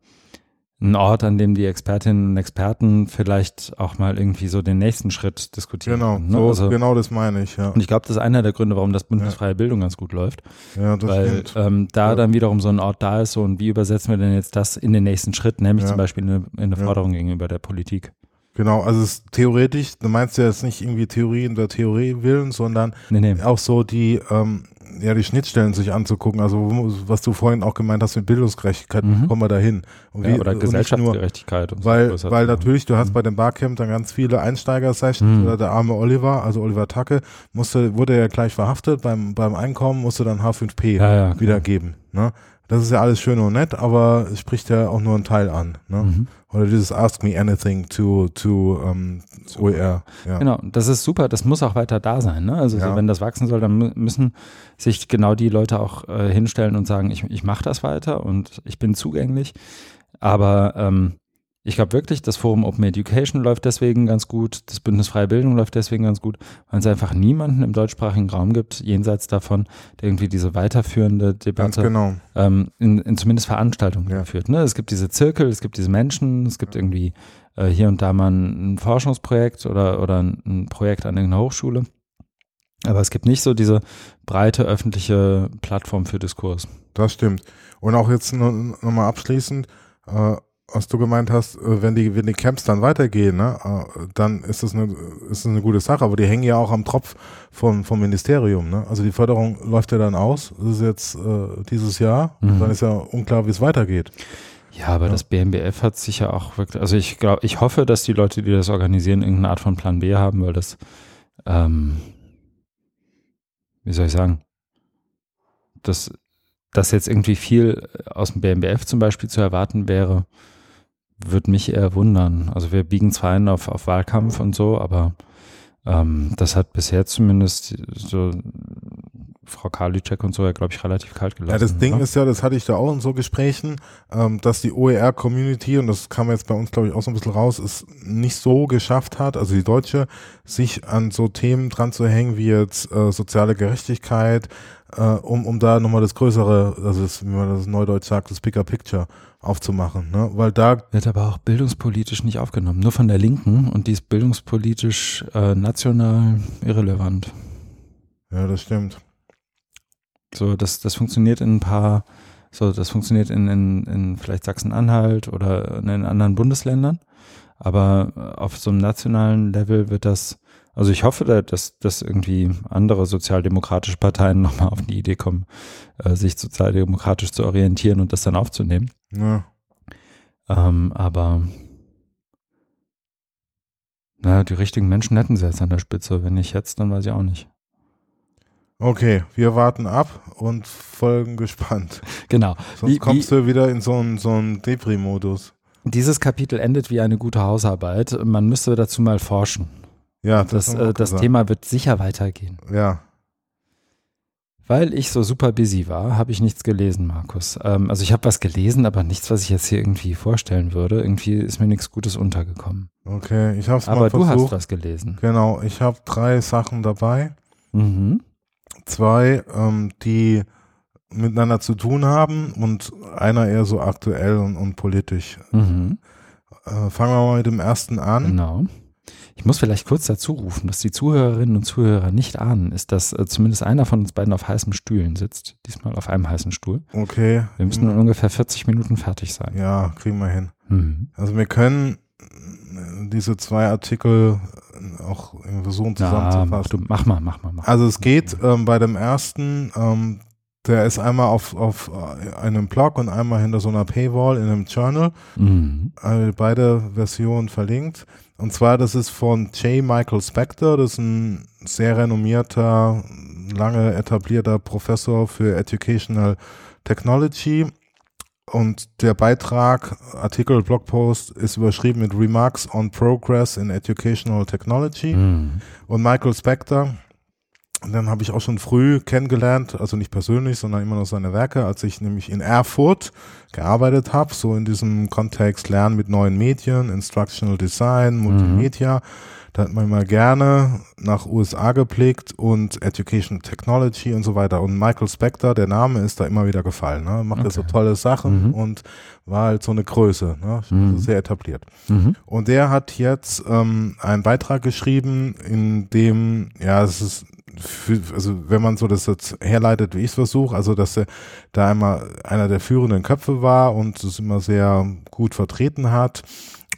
ein Ort, an dem die Expertinnen und Experten vielleicht auch mal irgendwie so den nächsten Schritt diskutieren. genau, ne? so, also, genau das meine ich, ja. Und ich glaube, das ist einer der Gründe, warum das bundesfreie Bildung ganz gut läuft Ja, das weil stimmt. ähm, da Ja. dann wiederum so ein Ort da ist so, und wie übersetzen wir denn jetzt das in den nächsten Schritt, nämlich Ja. zum Beispiel in eine, in eine Ja. Forderung gegenüber der Politik. Genau, also es ist theoretisch, du meinst ja jetzt nicht irgendwie Theorie in der Theorie willen, sondern Nee, nee. auch so die, ähm, ja, die Schnittstellen sich anzugucken. Also was du vorhin auch gemeint hast mit Bildungsgerechtigkeit, Mhm. kommen wir da hin? Ja, oder nur, Gesellschaftsgerechtigkeit. und so weil, größer weil natürlich, du hast Mhm. bei dem Barcamp dann ganz viele Einsteiger-Sessions Mhm. oder der arme Oliver, also Oliver Tacke, musste, wurde ja gleich verhaftet beim, beim Einkommen, musste dann H5P ja, ja, klar. wiedergeben. Ne? Das ist ja alles schön und nett, aber es spricht ja auch nur einen Teil an. Ne? Mhm. Oder dieses Ask Me Anything to, to um, OER. Ja. Genau, das ist super, das muss auch weiter da sein. Ne? Also Ja. so, wenn das wachsen soll, dann mü- müssen sich genau die Leute auch äh, hinstellen und sagen, ich, ich mache das weiter und ich bin zugänglich. Aber ähm, ich glaube wirklich, das Forum Open Education läuft deswegen ganz gut, das Bündnis Freie Bildung läuft deswegen ganz gut, weil es einfach niemanden im deutschsprachigen Raum gibt, jenseits davon, der irgendwie diese weiterführende Debatte genau. ähm, in, in zumindest Veranstaltungen Ja. geführt. Ne? Es gibt diese Zirkel, es gibt diese Menschen, es gibt irgendwie äh, hier und da mal ein, ein Forschungsprojekt oder, oder ein, ein Projekt an irgendeiner Hochschule. Aber es gibt nicht so diese breite öffentliche Plattform für Diskurs. Das stimmt. Und auch jetzt nochmal noch mal abschließend, äh, was du gemeint hast, äh, wenn die, wenn die Camps dann weitergehen, ne, äh, dann ist das, eine, ist das eine gute Sache, aber die hängen ja auch am Tropf vom, vom Ministerium. Ne? Also die Förderung läuft ja dann aus, das ist jetzt äh, dieses Jahr, Mhm. dann ist ja unklar, wie es weitergeht. Ja, aber Ja. das BMBF hat sicher auch wirklich, also ich glaube, ich hoffe, dass die Leute, die das organisieren, irgendeine Art von Plan B haben, weil das, ähm, wie soll ich sagen, dass, dass jetzt irgendwie viel aus dem BMBF zum Beispiel zu erwarten wäre, würde mich eher wundern. Also wir biegen zwar ein auf, auf Wahlkampf und so, aber ähm, das hat bisher zumindest so Frau Karliczek und so ja, glaube ich, relativ kalt gelassen. Ja, das Ding oder? ist ja, das hatte ich da auch in so Gesprächen, ähm, dass die OER-Community, und das kam jetzt bei uns, glaube ich, auch so ein bisschen raus, es nicht so geschafft hat, also die Deutsche, sich an so Themen dran zu hängen, wie jetzt äh, soziale Gerechtigkeit, äh, um, um da nochmal das größere, also das, wie man das neudeutsch sagt, das Bigger Picture aufzumachen. Ne? Weil da, Wird aber auch bildungspolitisch nicht aufgenommen, nur von der Linken und die ist bildungspolitisch äh, national irrelevant. ja, das stimmt. So, das, das funktioniert in ein paar, so, das funktioniert in, in, in vielleicht Sachsen-Anhalt oder in anderen Bundesländern, aber auf so einem nationalen Level wird das, also ich hoffe, da- dass, dass irgendwie andere sozialdemokratische Parteien nochmal auf die Idee kommen, äh, sich sozialdemokratisch zu orientieren und das dann aufzunehmen. Ja. Ähm, aber na, die richtigen Menschen hätten sie jetzt an der Spitze. Wenn nicht jetzt, dann weiß ich auch nicht. Okay, wir warten ab und folgen gespannt. Genau. Sonst Wie- kommst du wieder in so einen, so einen Depri-Modus. Dieses Kapitel endet wie eine gute Hausarbeit. Man müsste dazu mal forschen. Ja, Das, auch äh, das. Thema wird sicher weitergehen. Ja, Weil ich so super busy war, habe ich nichts gelesen, Markus. Ähm, also ich habe was gelesen, aber nichts, was ich jetzt hier irgendwie vorstellen würde. Irgendwie ist mir nichts Gutes untergekommen. okay. Ich habe es mal Aber du hast versucht. was gelesen. Genau, ich habe drei Sachen dabei. Mhm. Zwei, ähm, die miteinander zu tun haben und einer eher so aktuell und, und politisch. Mhm. Äh, fangen wir mal mit dem ersten an. Genau. Ich muss vielleicht kurz dazu rufen, was die Zuhörerinnen und Zuhörer nicht ahnen, ist, dass äh, zumindest einer von uns beiden auf heißen Stühlen sitzt. Diesmal auf einem heißen Stuhl. Okay. Wir müssen in ungefähr 40 Minuten fertig sein. Ja, kriegen wir hin. Mhm. Also wir können äh, diese zwei Artikel auch versuchen zusammenzufassen. Ja, mach, du, mach mal, mach mal. Mach. Also es geht ähm, bei dem ersten, ähm, der ist einmal auf, auf einem Blog und einmal hinter so einer Paywall in einem Journal. Mhm. Äh, beide Versionen verlinkt. Und zwar, das ist von J. Michael Spector, das ist ein sehr renommierter, lange etablierter Professor für Educational Technology. Und der Beitrag, Artikel, Blogpost ist überschrieben mit Remarks on Progress in Educational Technology. Mhm. Und Michael Spector, und dann habe ich auch schon früh kennengelernt, also nicht persönlich, sondern immer noch seine Werke, als ich nämlich in Erfurt gearbeitet habe, so in diesem Kontext Lernen mit neuen Medien, Instructional Design, Multimedia. Mhm. Da hat man immer gerne nach USA geblickt und Education Technology und so weiter. Und Michael Spector, der Name ist da immer wieder gefallen. Ne? Macht okay. so tolle Sachen mhm. und war halt so eine Größe, ne? Mhm. sehr etabliert. Mhm. Und der hat jetzt ähm, einen Beitrag geschrieben, in dem, ja, es ist also wenn man so das jetzt herleitet, wie ich es versuche, also dass er da einmal einer der führenden Köpfe war und es immer sehr gut vertreten hat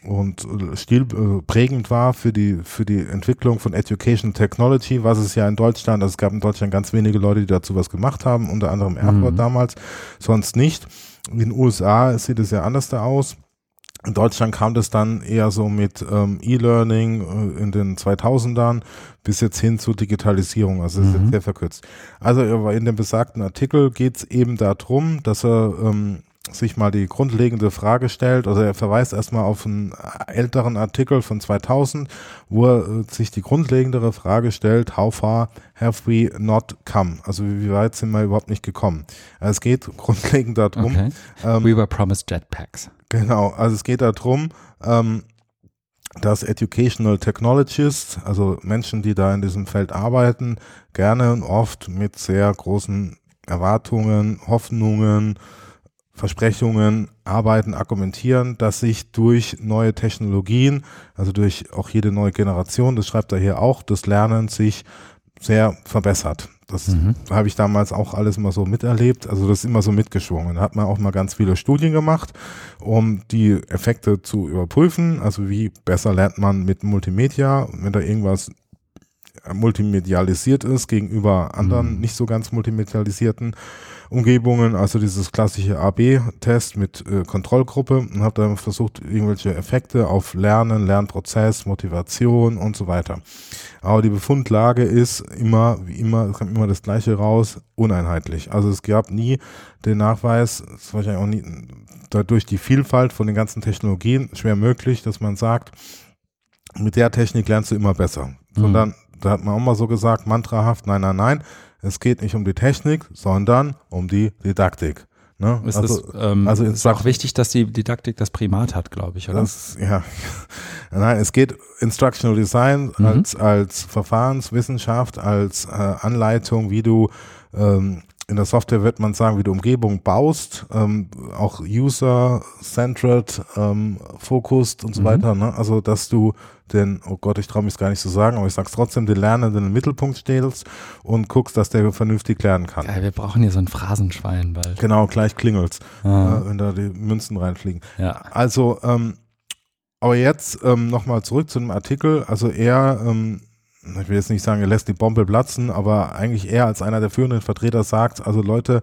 und stilprägend äh, war für die für die Entwicklung von Education Technology, was es ja in Deutschland, also es gab in Deutschland ganz wenige Leute, die dazu was gemacht haben, unter anderem Erfurt mhm. damals, sonst nicht. In den USA sieht es ja anders da aus. In Deutschland kam das dann eher so mit ähm, E-Learning äh, in den 2000ern bis jetzt hin zur Digitalisierung. Also das mhm. ist sehr verkürzt. Also in dem besagten Artikel geht es eben darum, dass er ähm, sich mal die grundlegende Frage stellt, also er verweist erstmal auf einen älteren Artikel von 2000, wo er äh, sich die grundlegendere Frage stellt, how far have we not come? Also wie weit sind wir überhaupt nicht gekommen? Also es geht grundlegend darum. Okay. Ähm, we were promised jetpacks. Genau, also es geht darum, ähm, dass Educational Technologists, also Menschen, die da in diesem Feld arbeiten, gerne und oft mit sehr großen Erwartungen, Hoffnungen, Versprechungen arbeiten, argumentieren, dass sich durch neue Technologien, also durch auch jede neue Generation, das schreibt er hier auch, das Lernen sich sehr verbessert. Das mhm. habe ich damals auch alles immer so miterlebt. Also das ist immer so mitgeschwungen. Da hat man auch mal ganz viele Studien gemacht, um die Effekte zu überprüfen. Also wie besser lernt man mit Multimedia, wenn da irgendwas multimedialisiert ist gegenüber anderen mhm. nicht so ganz multimedialisierten Umgebungen, also dieses klassische AB-Test mit äh, Kontrollgruppe und habe dann versucht, irgendwelche Effekte auf Lernen, Lernprozess, Motivation und so weiter. Aber die Befundlage ist immer, wie immer, es kommt immer das Gleiche raus, uneinheitlich. Also es gab nie den Nachweis, es ist wahrscheinlich auch nie, dadurch die Vielfalt von den ganzen Technologien schwer möglich, dass man sagt, mit der Technik lernst du immer besser. Mhm. Sondern, da hat man auch mal so gesagt, mantrahaft, nein, nein, nein, es geht nicht um die Technik, sondern um die Didaktik. Ne? Ist also, das, ähm, also ist auch wichtig, dass die Didaktik das Primat hat, glaube ich, oder? Das, ja. Nein, es geht Instructional Design mhm. als, als Verfahrenswissenschaft, als äh, Anleitung, wie du ähm, in der Software wird man sagen, wie du Umgebung baust, ähm, auch user-centered, ähm, focused und so mhm. weiter. Ne? Also, dass du den, oh Gott, ich traue mich es gar nicht zu sagen, aber ich sag's trotzdem, den Lernenden den Mittelpunkt stellst und guckst, dass der vernünftig lernen kann. Ja, wir brauchen hier so ein Phrasenschwein bald. Genau, gleich klingelt's, ah. äh, wenn da die Münzen reinfliegen. Ja. Also, ähm, aber jetzt ähm, nochmal zurück zu dem Artikel. Also er ähm, ich will jetzt nicht sagen, er lässt die Bombe platzen, aber eigentlich er als einer der führenden Vertreter sagt, also Leute,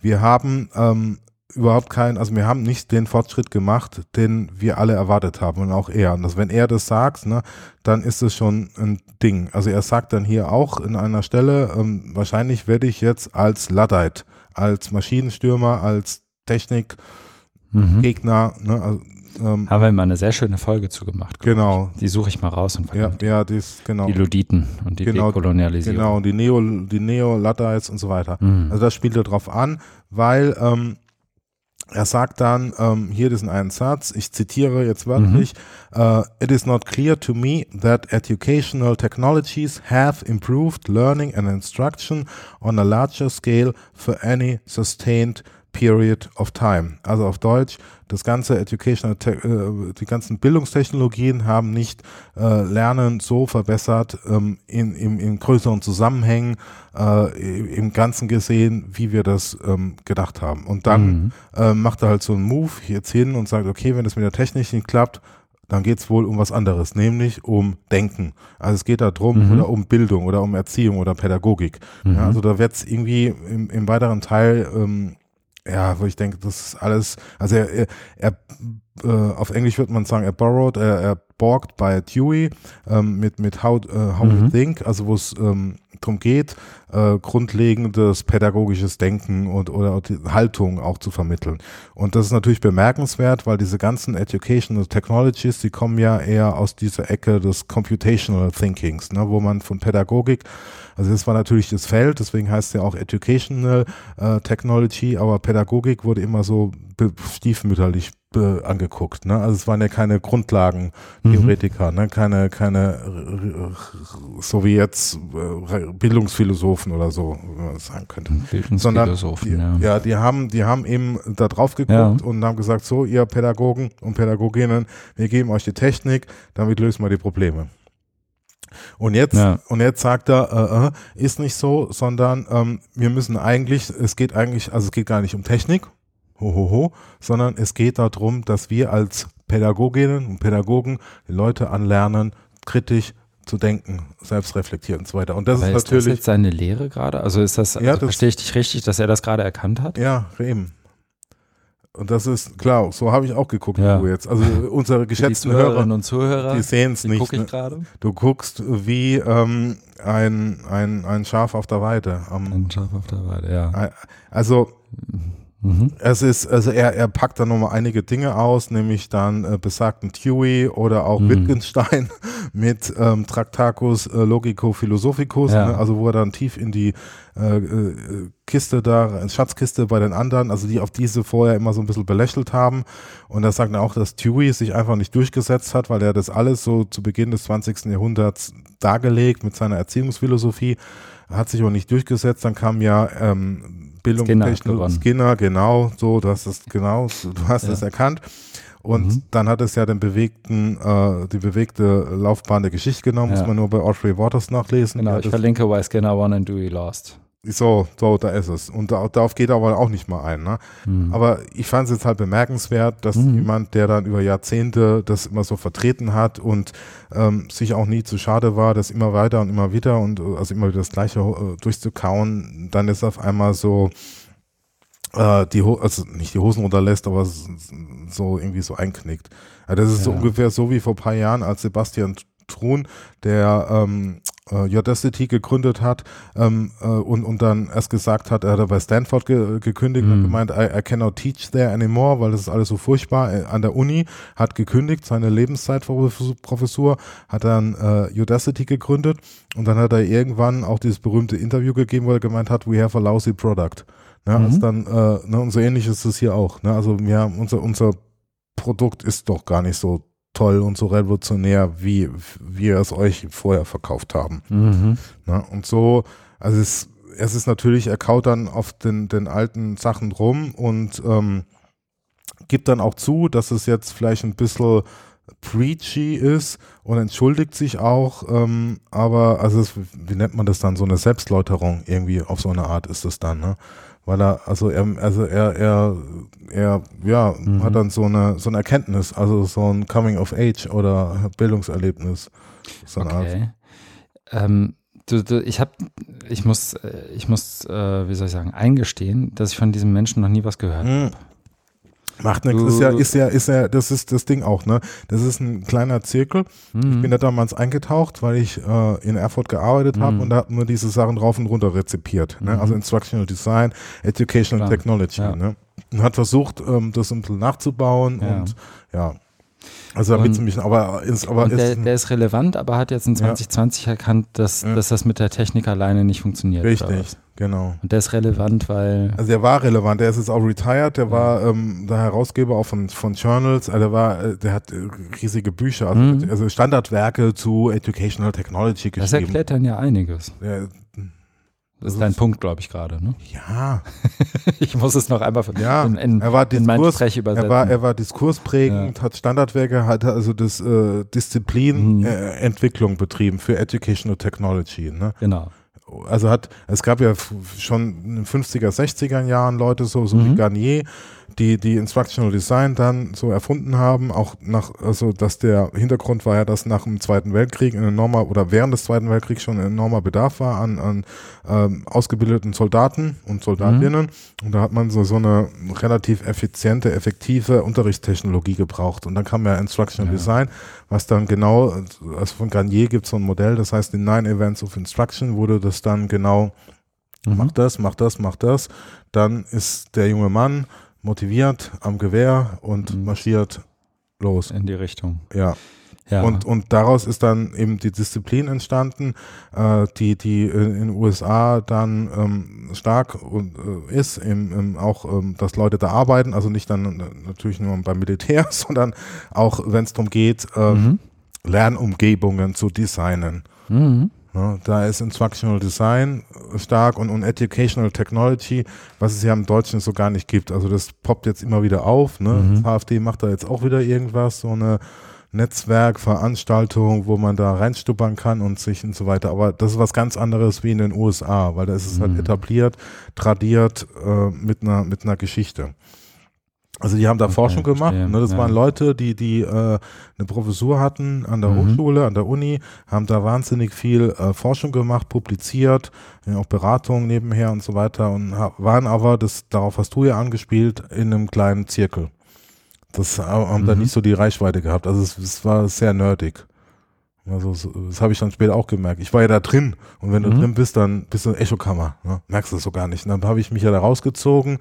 wir haben ähm, überhaupt keinen, also wir haben nicht den Fortschritt gemacht, den wir alle erwartet haben und auch er. Und das, wenn er das sagt, ne, dann ist es schon ein Ding. Also er sagt dann hier auch in einer Stelle, ähm, wahrscheinlich werde ich jetzt als Luddite, als Maschinenstürmer, als Technikgegner, mhm. ne, also ähm, Haben wir mal eine sehr schöne Folge zugemacht. Genau. Ich. Die suche ich mal raus und ja, ja, die ist, genau. Die Luditen und die genau, Dekolonialisierung. Genau, und die Neo, die Neo-Luddites und so weiter. Mhm. Also das spielt er drauf an, weil ähm, er sagt dann ähm, hier diesen einen Satz, ich zitiere jetzt wörtlich, mhm. uh, It is not clear to me that educational technologies have improved learning and instruction on a larger scale for any sustained period of time. Also auf Deutsch, das ganze Educational, äh, die ganzen Bildungstechnologien haben nicht äh, Lernen so verbessert ähm, in, in, in größeren Zusammenhängen, äh, im Ganzen gesehen, wie wir das ähm, gedacht haben. Und dann mhm. äh, macht er halt so einen Move jetzt hin und sagt, okay, wenn das mit der Technik nicht klappt, dann geht es wohl um was anderes, nämlich um Denken. Also es geht da drum mhm. oder um Bildung oder um Erziehung oder Pädagogik. Mhm. Ja, also da wird es irgendwie im, im weiteren Teil ähm, ja, wo ich denke, das ist alles, also er, er, er äh, auf Englisch würde man sagen, er borrowed, er, er borgt bei Dewey ähm, mit, mit How, äh, How mhm. We Think, also wo es ähm, darum geht, äh, grundlegendes pädagogisches Denken und oder Haltung auch zu vermitteln. Und das ist natürlich bemerkenswert, weil diese ganzen Educational Technologies, die kommen ja eher aus dieser Ecke des Computational Thinkings, ne, wo man von Pädagogik also das war natürlich das Feld, deswegen heißt es ja auch Educational äh, Technology, aber Pädagogik wurde immer so stiefmütterlich äh, angeguckt. Ne? Also es waren ja keine Grundlagentheoretiker, mhm. ne? keine, keine so wie jetzt äh, Bildungsphilosophen oder so, wie man sagen könnte. Sondern die, ja. ja. die haben, die haben eben da drauf geguckt ja. und haben gesagt, so ihr Pädagogen und Pädagoginnen, wir geben euch die Technik, damit lösen wir die Probleme. Und jetzt, ja. und jetzt sagt er, äh, äh, ist nicht so, sondern ähm, wir müssen eigentlich, es geht eigentlich, also es geht gar nicht um Technik, ho, ho, ho, sondern es geht darum, dass wir als Pädagoginnen und Pädagogen die Leute anlernen, kritisch zu denken, selbst reflektieren und so weiter. Und das Aber ist, natürlich. Ist das jetzt seine Lehre gerade? Also ist das, also das verstehe ich dich richtig, dass er das gerade erkannt hat? Ja, eben. Und das ist klar, so habe ich auch geguckt, ja. du jetzt. Also unsere geschätzten Hörer und Zuhörer, die sehen es nicht. Guck ich ne? Du guckst wie ähm, ein, ein, ein Schaf auf der Weide. ein Schaf auf der Weide, ja. Also Mhm. Es ist, also er, er packt da nochmal einige Dinge aus, nämlich dann äh, besagten Dewey oder auch mhm. Wittgenstein mit ähm, Tractacus äh, Logico Philosophicus, ja. ne? also wo er dann tief in die äh, äh, Kiste da, Schatzkiste bei den anderen, also die auf diese vorher immer so ein bisschen belächelt haben. Und da sagt er auch, dass Dewey sich einfach nicht durchgesetzt hat, weil er das alles so zu Beginn des 20. Jahrhunderts dargelegt mit seiner Erziehungsphilosophie, hat sich aber nicht durchgesetzt. Dann kam ja ähm, Bildung Skinner, genau, so, du hast es genau, du hast es erkannt. Und mhm. dann hat es ja den bewegten, äh, die bewegte Laufbahn der Geschichte genommen, ja. muss man nur bei Audrey Waters nachlesen. Genau, ich verlinke Why Skinner Won and Dewey Lost. So, so, da ist es. Und da, darauf geht er aber auch nicht mal ein. Ne? Mhm. Aber ich fand es jetzt halt bemerkenswert, dass mhm. jemand, der dann über Jahrzehnte das immer so vertreten hat und ähm, sich auch nie zu schade war, das immer weiter und immer wieder und also immer wieder das Gleiche äh, durchzukauen, dann ist auf einmal so, äh, die Ho also nicht die Hosen runterlässt, aber so irgendwie so einknickt. Also das ist ja. so ungefähr so wie vor ein paar Jahren, als Sebastian Trun, der ähm, äh, Udacity gegründet hat ähm, äh, und, und dann erst gesagt hat, er hat bei Stanford ge gekündigt mhm. und gemeint, I, I cannot teach there anymore, weil das ist alles so furchtbar. Äh, an der Uni hat gekündigt, seine Lebenszeitprofessur, hat dann äh, Udacity gegründet und dann hat er irgendwann auch dieses berühmte Interview gegeben, wo er gemeint hat, we have a lousy product. Ja, mhm. also dann, äh, ne, und so ähnlich ist es hier auch. Ne? Also ja, unser, unser Produkt ist doch gar nicht so toll und so revolutionär, wie wir es euch vorher verkauft haben. Mhm. Na, und so, also es, es ist natürlich, er kaut dann auf den, den alten Sachen rum und ähm, gibt dann auch zu, dass es jetzt vielleicht ein bisschen preachy ist und entschuldigt sich auch, ähm, aber also es, wie nennt man das dann, so eine Selbstläuterung irgendwie auf so eine Art ist es dann, ne? Weil er, also er, also er, er, er, ja, mhm. hat dann so eine, so eine Erkenntnis, also so ein Coming of Age oder Bildungserlebnis. So okay. Ähm, du, du, ich habe, ich muss, ich muss, äh, wie soll ich sagen, eingestehen, dass ich von diesem Menschen noch nie was gehört mhm. habe. Macht nichts, ist ja, ist ja, ist ja, das ist das Ding auch, ne? Das ist ein kleiner Zirkel. Mhm. Ich bin da damals eingetaucht, weil ich äh, in Erfurt gearbeitet mhm. habe und da hatten wir diese Sachen drauf und runter rezipiert. Ne? Mhm. Also Instructional Design, Educational Klar. Technology, ja. ne? Und hat versucht, ähm, das ein bisschen nachzubauen ja. und ja. Also damit ziemlich, aber, ist, aber ist, der, der, ist relevant, aber hat jetzt in 2020 ja. erkannt, dass, dass das mit der Technik alleine nicht funktioniert. Richtig, genau. Und der ist relevant, weil. Also der war relevant, der ist jetzt auch retired, der ja. war ähm, der Herausgeber auch von, von Journals, also der war, äh, der hat äh, riesige Bücher, also, mhm. also Standardwerke zu Educational Technology geschrieben. Das erklärt dann ja einiges. Der, das ist dein Punkt, glaube ich, gerade. Ne? Ja. ich muss es noch einmal ja, in, in, er war Diskurs, in übersetzen. Er war, er war diskursprägend, ja. hat Standardwerke, hat also das äh, Disziplinentwicklung mhm. äh, betrieben für Educational Technology. Ne? Genau. Also hat, es gab ja schon in den 50er, 60er Jahren Leute so, so mhm. wie Garnier, die die Instructional Design dann so erfunden haben, auch nach, also dass der Hintergrund war ja, dass nach dem Zweiten Weltkrieg ein enormer oder während des Zweiten Weltkriegs schon ein enormer Bedarf war an, an ähm, ausgebildeten Soldaten und Soldatinnen mhm. und da hat man so, so eine relativ effiziente, effektive Unterrichtstechnologie gebraucht und dann kam ja Instructional ja. Design, was dann genau, also von Garnier gibt es so ein Modell, das heißt in Nine Events of Instruction wurde das dann genau mhm. mach das, mach das, mach das, dann ist der junge Mann motiviert am Gewehr und mhm. marschiert los. In die Richtung. Ja. Ja. Und, und daraus ist dann eben die Disziplin entstanden, äh, die, die in den USA dann ähm, stark und, äh, ist, im, im auch, ähm, dass Leute da arbeiten, also nicht dann äh, natürlich nur beim Militär, sondern auch, wenn es darum geht, äh, mhm. Lernumgebungen zu designen. Mhm. Ja, da ist Instructional Design stark und, und Educational Technology, was es ja im Deutschen so gar nicht gibt. Also das poppt jetzt immer wieder auf. Ne? Mhm. Das HFD macht da jetzt auch wieder irgendwas, so eine Netzwerkveranstaltung, wo man da reinstuppern kann und sich und so weiter. Aber das ist was ganz anderes wie in den USA, weil da ist es halt mhm. halt etabliert, tradiert äh, mit einer mit einer Geschichte. Also die haben da okay, Forschung gemacht. Ne? Das ja. waren Leute, die die äh, eine Professur hatten an der mhm. Hochschule, an der Uni, haben da wahnsinnig viel äh, Forschung gemacht, publiziert, auch Beratungen nebenher und so weiter und waren aber, das darauf hast du ja angespielt, in einem kleinen Zirkel. Das haben mhm. da nicht so die Reichweite gehabt. Also es, es war sehr nerdig. Also das habe ich dann später auch gemerkt. Ich war ja da drin und wenn du mhm. drin bist, dann bist du in Echokammer. Ne? Merkst du es so gar nicht. Und dann habe ich mich ja da rausgezogen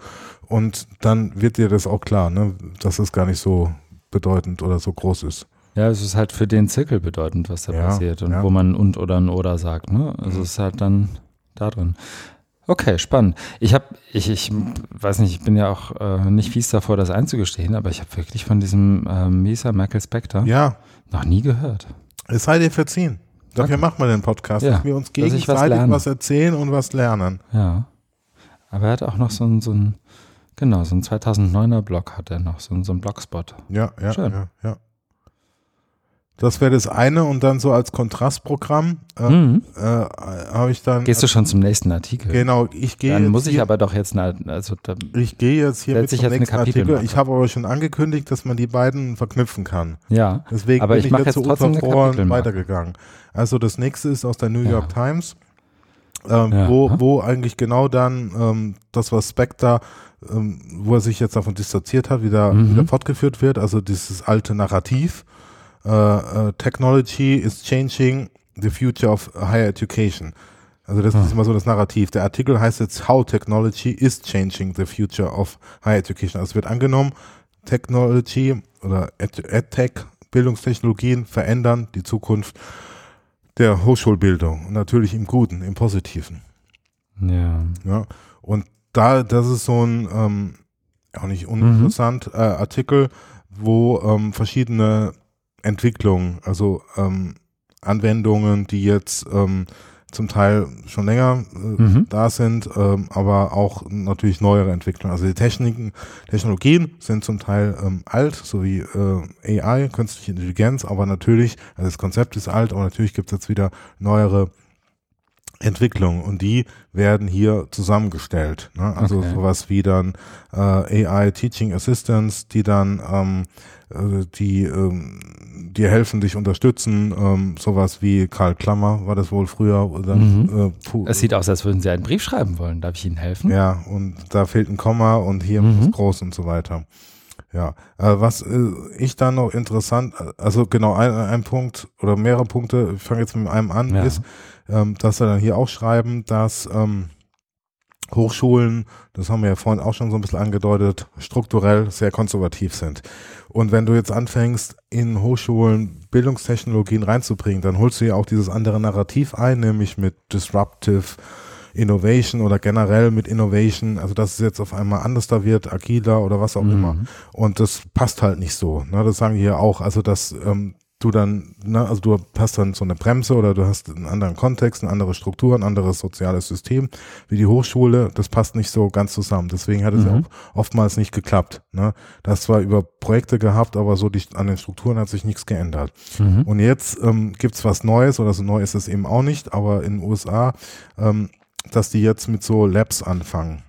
und dann wird dir das auch klar, ne? dass es gar nicht so bedeutend oder so groß ist. Ja, es ist halt für den Zirkel bedeutend, was da ja, passiert und ja. wo man und oder ein oder sagt. Ne? Also mhm. es ist halt dann da drin. Okay, spannend. Ich habe, ich, ich weiß nicht, ich bin ja auch äh, nicht fies davor, das einzugestehen, aber ich habe wirklich von diesem äh, Mesa Michael Spector ja. noch nie gehört. Es sei dir verziehen. Dafür okay. macht man den Podcast, ja, dass wir uns gegenseitig was, was, erzählen und was lernen. Ja. Aber er hat auch noch so ein, so ein genau, so ein 2009er Blog hat er noch, so, ein, so Blogspot. Ja, ja, Schön. ja, ja. Das wäre das eine und dann so als Kontrastprogramm äh, mhm. äh, habe ich dann. Gehst du schon zum nächsten Artikel? Genau, ich gehe. Dann muss ich aber doch jetzt eine, also da ich gehe jetzt hier mit zum jetzt nächsten Artikel. Ich habe aber schon angekündigt, dass man die beiden verknüpfen kann. Ja. Deswegen aber bin ich, ich jetzt, jetzt so unverfroren weitergegangen. Also das nächste ist aus der New York ja. Times, ähm, ja. wo, wo eigentlich genau dann ähm, das, was Spectre ähm, wo er sich jetzt davon distanziert hat, wieder, mhm. wieder fortgeführt wird, also dieses alte Narrativ uh, Technology is changing the future of higher education. Also das ah. ist immer so das Narrativ. Der Artikel heißt jetzt How Technology is changing the future of higher education. Also es wird angenommen, Technology oder EdTech, Bildungstechnologien verändern die Zukunft der Hochschulbildung. Und natürlich im Guten, im Positiven. Ja. ja. Und da, das ist so ein ähm, auch nicht uninteressant mhm. äh, Artikel, wo ähm, verschiedene Entwicklung, also ähm, Anwendungen, die jetzt ähm, zum Teil schon länger äh, mhm. da sind, ähm, aber auch natürlich neuere Entwicklungen. Also die Techniken, Technologien sind zum Teil ähm, alt, so wie äh, AI, künstliche Intelligenz, aber natürlich, also das Konzept ist alt, aber natürlich gibt es jetzt wieder neuere Entwicklungen und die werden hier zusammengestellt. Ne? Also okay. sowas wie dann äh, AI Teaching Assistants, die dann ähm, äh, die ähm, dir helfen, dich unterstützen. Ähm, sowas wie Karl Klammer war das wohl früher. Dann, mhm. äh, es sieht aus, als würden Sie einen Brief schreiben wollen. Darf ich Ihnen helfen? Ja, und da fehlt ein Komma und hier mhm. ist groß und so weiter. Ja, äh, was äh, ich dann noch interessant, also genau ein, ein Punkt oder mehrere Punkte, ich fange jetzt mit einem an, ja. ist, ähm, dass wir dann hier auch schreiben, dass ähm, Hochschulen, das haben wir ja vorhin auch schon so ein bisschen angedeutet, strukturell sehr konservativ sind. Und wenn du jetzt anfängst, in Hochschulen Bildungstechnologien reinzubringen, dann holst du ja auch dieses andere Narrativ ein, nämlich mit Disruptive Innovation oder generell mit Innovation, also dass es jetzt auf einmal anders da wird, agiler oder was auch mhm. immer. Und das passt halt nicht so. Ne? Das sagen die ja auch. Also dass ähm, du dann, ne, also du hast dann so eine Bremse oder du hast einen anderen Kontext, eine andere Struktur, ein anderes soziales System wie die Hochschule, das passt nicht so ganz zusammen. Deswegen hat es mhm. ja oftmals nicht geklappt. Ne? Das zwar über Projekte gehabt, aber so die, an den Strukturen hat sich nichts geändert. Mhm. Und jetzt ähm, gibt's was Neues, oder so neu ist es eben auch nicht, aber in den USA, ähm, dass die jetzt mit so Labs anfangen.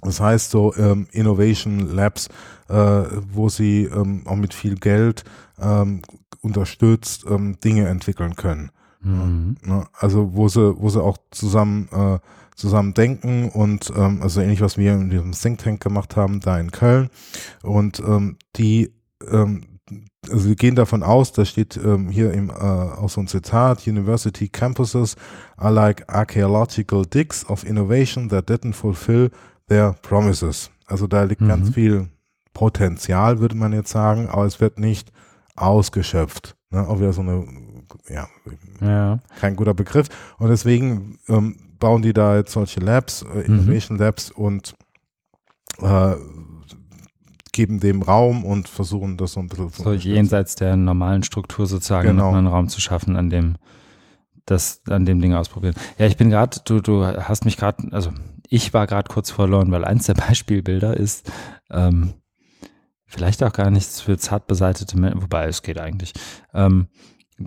Das heißt so ähm, Innovation Labs, äh, wo sie ähm, auch mit viel Geld ähm, unterstützt ähm, Dinge entwickeln können. Mhm. Ne? Also wo sie, wo sie auch zusammen äh, zusammen denken und ähm, also ähnlich was wir in diesem Think Tank gemacht haben, da in Köln. Und ähm, die ähm, also wir gehen davon aus, da steht ähm, hier im, äh, auch so ein Zitat, University campuses are like archaeological digs of innovation that didn't fulfill their promises. Also da liegt mhm. ganz viel Potenzial, würde man jetzt sagen, aber es wird nicht ausgeschöpft. Ne? Auch wieder so eine, ja, ja, kein guter Begriff. Und deswegen ähm, bauen die da jetzt solche Labs, äh, mhm. Innovation mhm. Labs und äh, geben dem Raum und versuchen das so ein bisschen so jenseits der normalen Struktur sozusagen genau. einen Raum zu schaffen, an dem das an dem Ding ausprobieren. Ja, ich bin gerade, du, du hast mich gerade, also ich war gerade kurz verloren, weil eins der Beispielbilder ist, ähm, vielleicht auch gar nichts für zart beseitete Menschen, wobei es geht eigentlich. Ähm,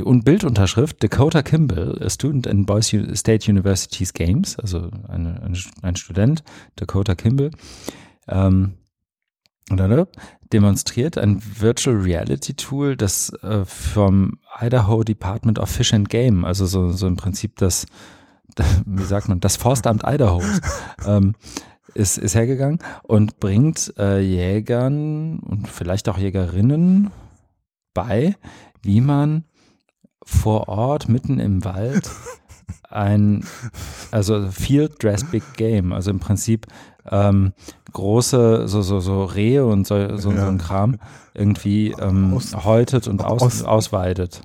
und Bildunterschrift Dakota Kimball, a student in Boise State University's Games, also eine, eine, ein Student, Dakota Kimball, ähm, demonstriert ein Virtual Reality Tool, das äh, vom Idaho Department of Fish and Game, also so, so im Prinzip das, wie sagt man, das Forstamt Idaho, ähm, ist, ist hergegangen und bringt äh, Jägern und vielleicht auch Jägerinnen bei, wie man vor Ort mitten im Wald ein, also Field Dress Big Game, also im Prinzip ähm, große, so, so, so Rehe und so, so, ja. so ein Kram irgendwie ähm, aus, häutet und aus, aus, ausweidet.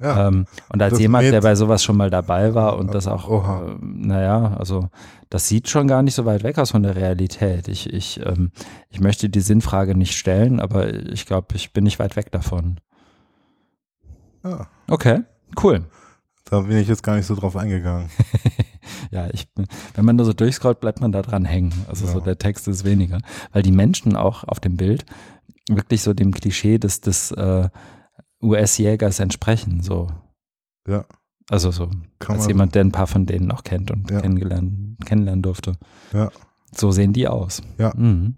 Ja, ähm, und als jemand, der bei sowas schon mal dabei war und das auch, äh, naja, also das sieht schon gar nicht so weit weg aus von der Realität. Ich, ich, ähm, ich möchte die Sinnfrage nicht stellen, aber ich glaube, ich bin nicht weit weg davon. Ja. Okay, cool. Da bin ich jetzt gar nicht so drauf eingegangen. ja, ich, wenn man da so durchscrollt, bleibt man da dran hängen. Also ja. so der Text ist weniger. Weil die Menschen auch auf dem Bild wirklich so dem Klischee des, des äh, US-Jägers entsprechen. So. Ja. Also so, Kann als jemand, der ein paar von denen auch kennt und ja. kennengelernt, kennenlernen durfte. Ja. So sehen die aus. Ja. Mhm.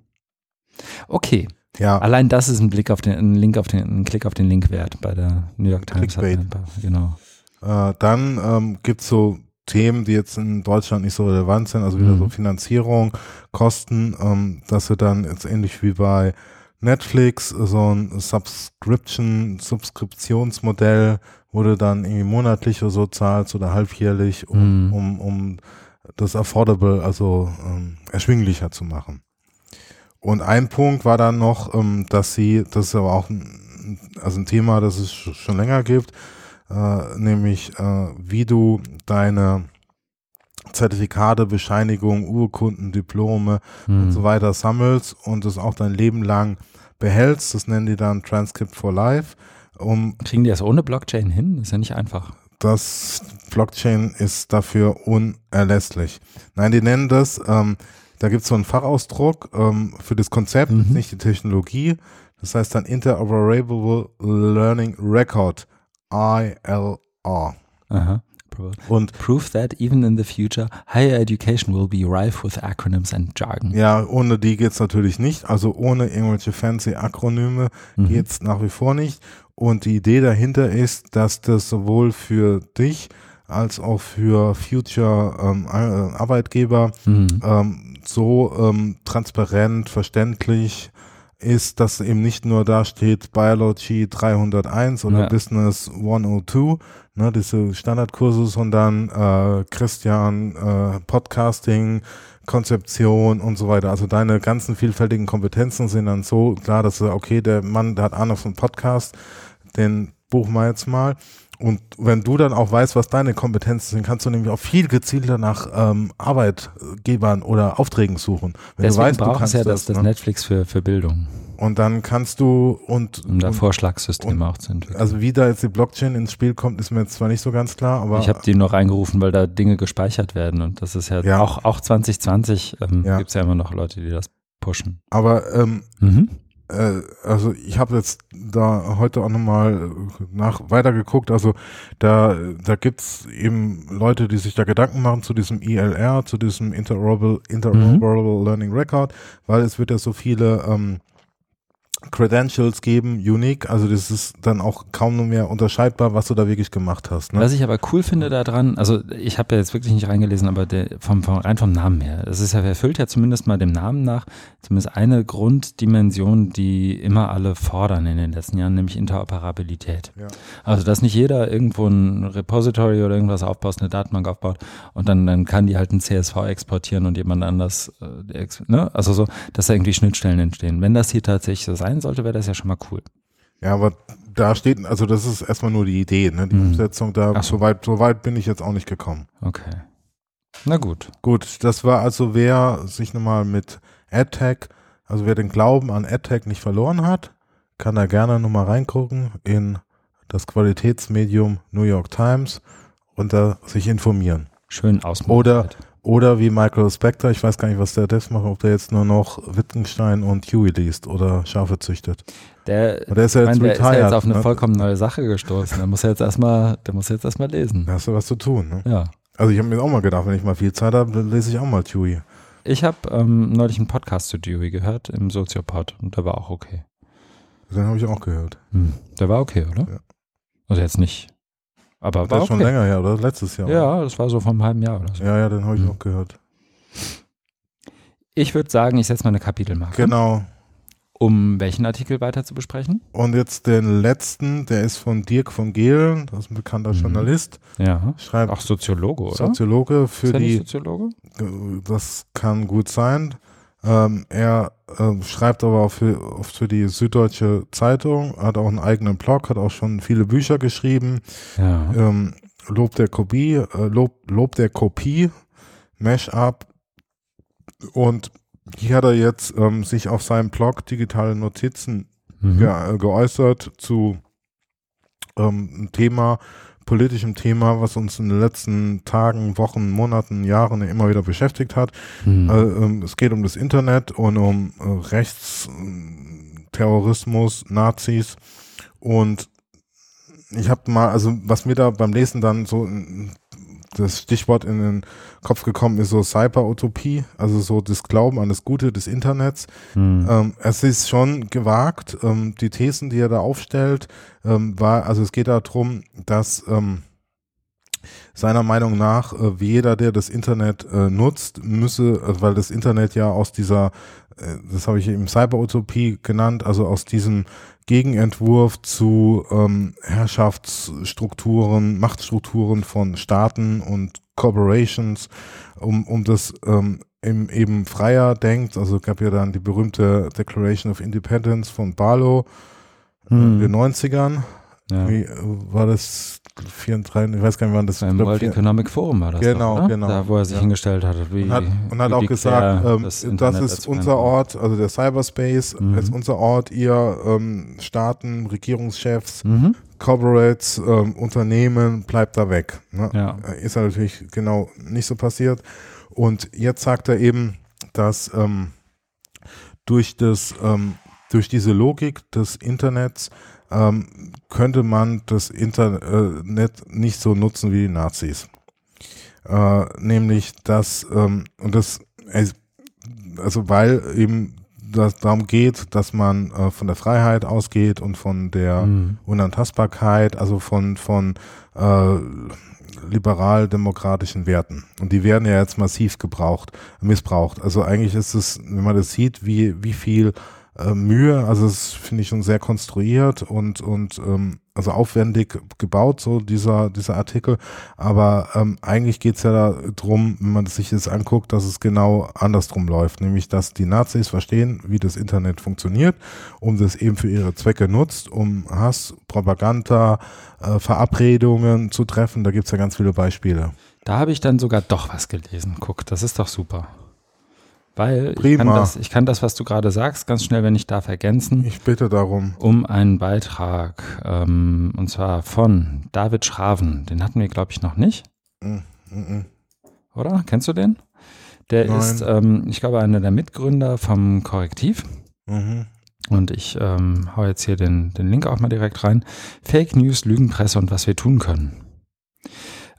Okay. Ja. Allein das ist ein Blick auf den, ein Link auf den, ein Klick auf den Link wert bei der New York Times. Paar, genau. Äh, dann ähm, gibt es so Themen, die jetzt in Deutschland nicht so relevant sind, also wieder mhm. so Finanzierung, Kosten, ähm, dass wir dann jetzt ähnlich wie bei Netflix so ein Subscription, Subskriptionsmodell, wo du dann irgendwie monatlich oder so zahlst oder halbjährlich, um, mhm. um, um das affordable, also ähm, erschwinglicher zu machen. Und ein Punkt war dann noch, ähm, dass sie, das ist aber auch ein, also ein Thema, das es schon länger gibt, äh, nämlich äh, wie du deine Zertifikate, Bescheinigungen, Urkunden, Diplome mhm. und so weiter sammelst und es auch dein Leben lang behältst. Das nennen die dann Transcript for Life. Um Kriegen die das ohne Blockchain hin? Ist ja nicht einfach. Das Blockchain ist dafür unerlässlich. Nein, die nennen das, ähm, da gibt es so einen Fachausdruck ähm, für das Konzept, mhm. nicht die Technologie. Das heißt dann Interoperable Learning Record. ILR. Aha. Und prove that even in the future higher education will be rife with acronyms and jargon. Ja, ohne die geht's natürlich nicht. Also ohne irgendwelche fancy Akronyme mhm. geht's nach wie vor nicht. Und die Idee dahinter ist, dass das sowohl für dich als auch für Future ähm, äh, Arbeitgeber mhm. ähm, so ähm, transparent, verständlich ist, dass eben nicht nur da steht Biology 301 oder ja. Business 102, ne, diese Standardkurse, sondern äh, Christian, äh, Podcasting, Konzeption und so weiter. Also deine ganzen vielfältigen Kompetenzen sind dann so klar, dass du, okay, der Mann, der hat Ahnung von Podcast, den buchen wir jetzt mal. Und wenn du dann auch weißt, was deine Kompetenzen sind, kannst du nämlich auch viel gezielter nach ähm, Arbeitgebern oder Aufträgen suchen. Wenn Deswegen du weißt, brauchst du ja das, das, das ne? Netflix für, für Bildung. Und dann kannst du und um da Vorschlagssysteme auch zu entwickeln. Also wie da jetzt die Blockchain ins Spiel kommt, ist mir jetzt zwar nicht so ganz klar, aber ich habe die noch reingerufen, weil da Dinge gespeichert werden und das ist ja, Ja. auch auch 2020 ähm, Ja. gibt es ja immer noch Leute, die das pushen. aber ähm, Mhm. Äh, also ich habe jetzt da heute auch nochmal nach weitergeguckt, also da, da gibt's eben Leute, die sich da Gedanken machen zu diesem ELR, zu diesem Interoperable, Interoperable Learning Record, weil es wird ja so viele ähm, Credentials geben, unique, also das ist dann auch kaum mehr unterscheidbar, was du da wirklich gemacht hast. Ne? Was ich aber cool finde daran, also ich habe ja jetzt wirklich nicht reingelesen, aber der, vom, vom, rein vom Namen her, es ist ja, erfüllt ja zumindest mal dem Namen nach, zumindest eine Grunddimension, die immer alle fordern in den letzten Jahren, nämlich Interoperabilität. Ja. Also, dass nicht jeder irgendwo ein Repository oder irgendwas aufbaut, eine Datenbank aufbaut und dann, dann kann die halt ein CSV exportieren und jemand anders, äh, ne? also so, dass da irgendwie Schnittstellen entstehen. Wenn das hier tatsächlich so sein sollte, wäre das ja schon mal cool. Ja, aber da steht, also das ist erstmal nur die Idee, ne? die Mhm. Umsetzung, da Ach so. so weit, so weit bin ich jetzt auch nicht gekommen. Okay. Na gut. Gut, das war also, wer sich nochmal mit AdTech, also wer den Glauben an AdTech nicht verloren hat, kann da gerne nochmal reingucken in das Qualitätsmedium New York Times und da sich informieren. Schön ausmachen. Oder- Oder wie Michael Spector, ich weiß gar nicht, was der das macht, ob der jetzt nur noch Wittgenstein und Huey liest oder Schafe züchtet. Der, der ist ja jetzt meine, der ist ja retired. jetzt auf eine ne? vollkommen neue Sache gestoßen. Der muss ja jetzt erstmal, der muss jetzt erstmal lesen. Da hast du was zu tun. Ne? Ja. Also ich habe mir auch mal gedacht, wenn ich mal viel Zeit habe, dann lese ich auch mal Huey. Ich habe ähm, neulich einen Podcast zu Dewey gehört im Soziopod und der war auch okay. Den habe ich auch gehört. Hm. Der war okay, oder? Ja. Also jetzt nicht. Aber Das war ist schon okay. länger her, oder? Letztes Jahr. Ja, das war so vor einem halben Jahr oder so. Ja, ja, den habe ich Hm. auch gehört. Ich würde sagen, ich setze mal eine Kapitelmarke, Genau. um welchen Artikel weiter zu besprechen. Und jetzt den letzten, der ist von Dirk von Gehlen, das ist ein bekannter Mhm. Journalist, Ja. schreibt Auch Soziologe, oder? Soziologe für Ist die, Soziologe? äh, das kann gut sein. Ähm, er ähm, schreibt aber auch für, auch für die Süddeutsche Zeitung, hat auch einen eigenen Blog, hat auch schon viele Bücher geschrieben. Ja. ähm, Lob der Kopie, äh, Lob, Lob der Kopie, Mashup und hier hat er jetzt ähm, sich auf seinem Blog digitale Notizen Mhm. ge äh, geäußert zu ähm, einem Thema, politischem Thema, was uns in den letzten Tagen, Wochen, Monaten, Jahren immer wieder beschäftigt hat. Hm. Äh, ähm, es geht um das Internet und um äh, Rechts, äh, Nazis und ich habe mal, also was mir da beim Lesen dann so äh, das Stichwort in den Kopf gekommen ist so Cyber-Utopie, also so das Glauben an das Gute des Internets. Hm. Ähm, es ist schon gewagt. Ähm, die Thesen, die er da aufstellt, ähm, war, also es geht darum, dass ähm, seiner Meinung nach äh, jeder, der das Internet äh, nutzt, müsse, äh, weil das Internet ja aus dieser, äh, das habe ich eben Cyber-Utopie genannt, also aus diesem Gegenentwurf zu ähm, Herrschaftsstrukturen, Machtstrukturen von Staaten und Corporations, um, um das ähm, im, eben freier denkt. Also gab ja dann die berühmte Declaration of Independence von Barlow Hm. in den 90ern. ja. Wie äh, war das? 34, ich weiß gar nicht, wann das Beim World vier- Economic Forum war das Genau, doch, genau. Da, wo er sich Ja. hingestellt hat. Wie, und hat, und hat auch gesagt, ähm, das, Internet ist unser? Ort, also der Cyberspace Mhm. ist unser Ort, ihr ähm, Staaten, Regierungschefs, Mhm. Corporates, ähm, Unternehmen, bleibt da weg. Ne? Ja. Ist ja natürlich genau nicht so passiert. Und jetzt sagt er eben, dass ähm, durch das, ähm, durch diese Logik des Internets ähm, könnte man das Internet nicht so nutzen wie die Nazis. Äh, nämlich das, ähm, und das, es- also weil eben das darum geht, dass man äh, von der Freiheit ausgeht und von der Mhm. Unantastbarkeit, also von, von äh, liberal-demokratischen Werten. Und die werden ja jetzt massiv gebraucht, missbraucht. Also eigentlich ist es, wenn man das sieht, wie, wie viel äh, Mühe, also es finde ich schon sehr konstruiert und, und ähm, also aufwendig gebaut, so dieser, dieser Artikel. Aber ähm, eigentlich geht's ja darum, wenn man sich das anguckt, dass es genau andersrum läuft. Nämlich, dass die Nazis verstehen, wie das Internet funktioniert, um das eben für ihre Zwecke nutzt, um Hass, Propaganda, äh, Verabredungen zu treffen. Da gibt's ja ganz viele Beispiele. Da habe ich dann sogar doch was gelesen. Guck, das ist doch super. Weil. Ich, kann das, ich kann das, was du gerade sagst, ganz schnell, wenn ich darf, ergänzen. Ich bitte darum. Um einen Beitrag, ähm, und zwar von David Schraven. Den hatten wir, glaube ich, noch nicht. Mm, mm, mm. Oder? Kennst du den? Der Nein. ist, ähm, ich glaube, einer der Mitgründer vom Korrektiv. Mhm. Und ich ähm, hau jetzt hier den, den Link auch mal direkt rein. Fake News, Lügenpresse und was wir tun können.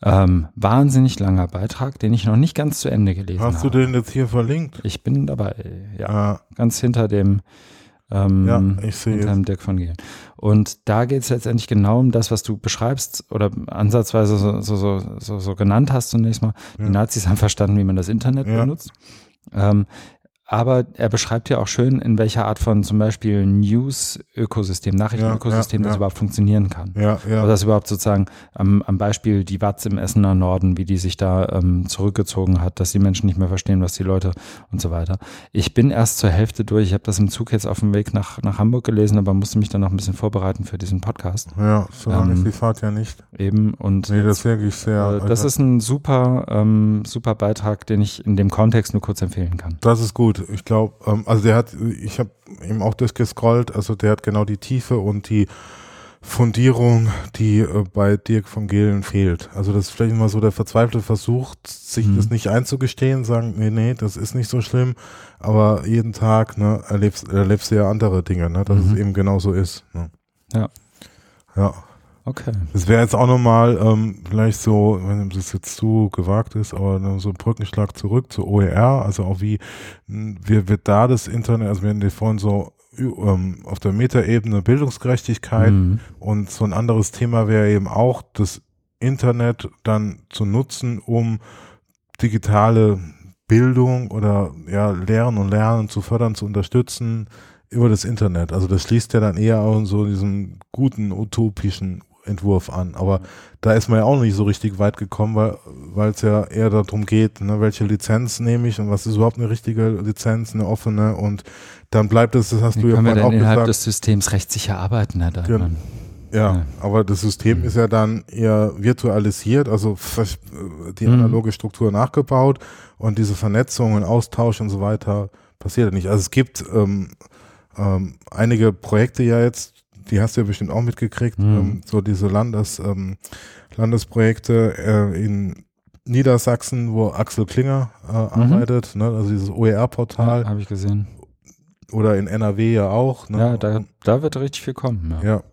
Ähm, wahnsinnig langer Beitrag, den ich noch nicht ganz zu Ende gelesen Hast habe. du den jetzt hier verlinkt? Ich bin dabei, ja. Ja, Ganz hinter dem, ähm, ja ich sehe hinter dem Dirk von Gehlen. Und da geht es letztendlich genau um das, was du beschreibst oder ansatzweise so, so, so, so, so genannt hast zunächst mal. Ja. Die Nazis haben verstanden, wie man das Internet Ja. benutzt. Ähm, aber er beschreibt ja auch schön, in welcher Art von zum Beispiel News-Ökosystem, Nachrichtenökosystem Ja, ja, das ja. überhaupt funktionieren kann. Ja, ja. Also das überhaupt sozusagen am, am Beispiel die Watz im Essener Norden, wie die sich da ähm, zurückgezogen hat, dass die Menschen nicht mehr verstehen, was die Leute und so weiter. Ich bin erst zur Hälfte durch. Ich habe das im Zug jetzt auf dem Weg nach, nach Hamburg gelesen, aber musste mich dann noch ein bisschen vorbereiten für diesen Podcast ja, so lange Ähm, ist die Fahrt ja nicht. eben. Und Nee, das ist wirklich sehr. äh, das ist ein super, ähm, super Beitrag, den ich in dem Kontext nur kurz empfehlen kann. Das ist gut. Ich glaube, ähm, also der hat, ich habe eben auch durchgescrollt, also der hat genau die Tiefe und die Fundierung, die äh, bei Dirk von Gehlen fehlt. Also das ist vielleicht immer so der verzweifelte Versuch, sich Mhm. das nicht einzugestehen, sagen, nee, nee, das ist nicht so schlimm, aber jeden Tag ne, erlebst, erlebst du ja andere Dinge, ne, dass Mhm. es eben genau so ist. Ne. Ja. Ja. Okay. Das wäre jetzt auch nochmal ähm, vielleicht so, wenn das jetzt zu gewagt ist, aber so ein Brückenschlag zurück zu OER, also auch wie wir wird da das Internet, also wir hatten vorhin so ähm, auf der Metaebene Bildungsgerechtigkeit Mhm. und so ein anderes Thema wäre eben auch das Internet dann zu nutzen, um digitale Bildung oder ja Lehren und Lernen zu fördern, zu unterstützen über das Internet. Also das schließt ja dann eher auch so diesen guten utopischen Entwurf an. Aber da ist man ja auch nicht so richtig weit gekommen, weil weil es ja eher darum geht, ne, welche Lizenz nehme ich und was ist überhaupt eine richtige Lizenz, eine offene und dann bleibt es, das hast Wie du ja auch innerhalb gesagt, des Systems rechtssicher arbeiten, Herr Deitmann? ja, Ja. aber das System Mhm. ist ja dann eher virtualisiert, also äh, die Mhm. analoge Struktur nachgebaut und diese Vernetzung und Austausch und so weiter passiert ja nicht. Also es gibt ähm, ähm, einige Projekte ja jetzt, die hast du ja bestimmt auch mitgekriegt, Mhm. ähm, so diese Landes, ähm, Landesprojekte äh, in Niedersachsen, wo Axel Klinger äh, Mhm. arbeitet, ne? also dieses OER-Portal Ja, habe ich gesehen. oder in NRW ja auch. Ne? Ja, da, da wird richtig viel kommen. Ja. ja.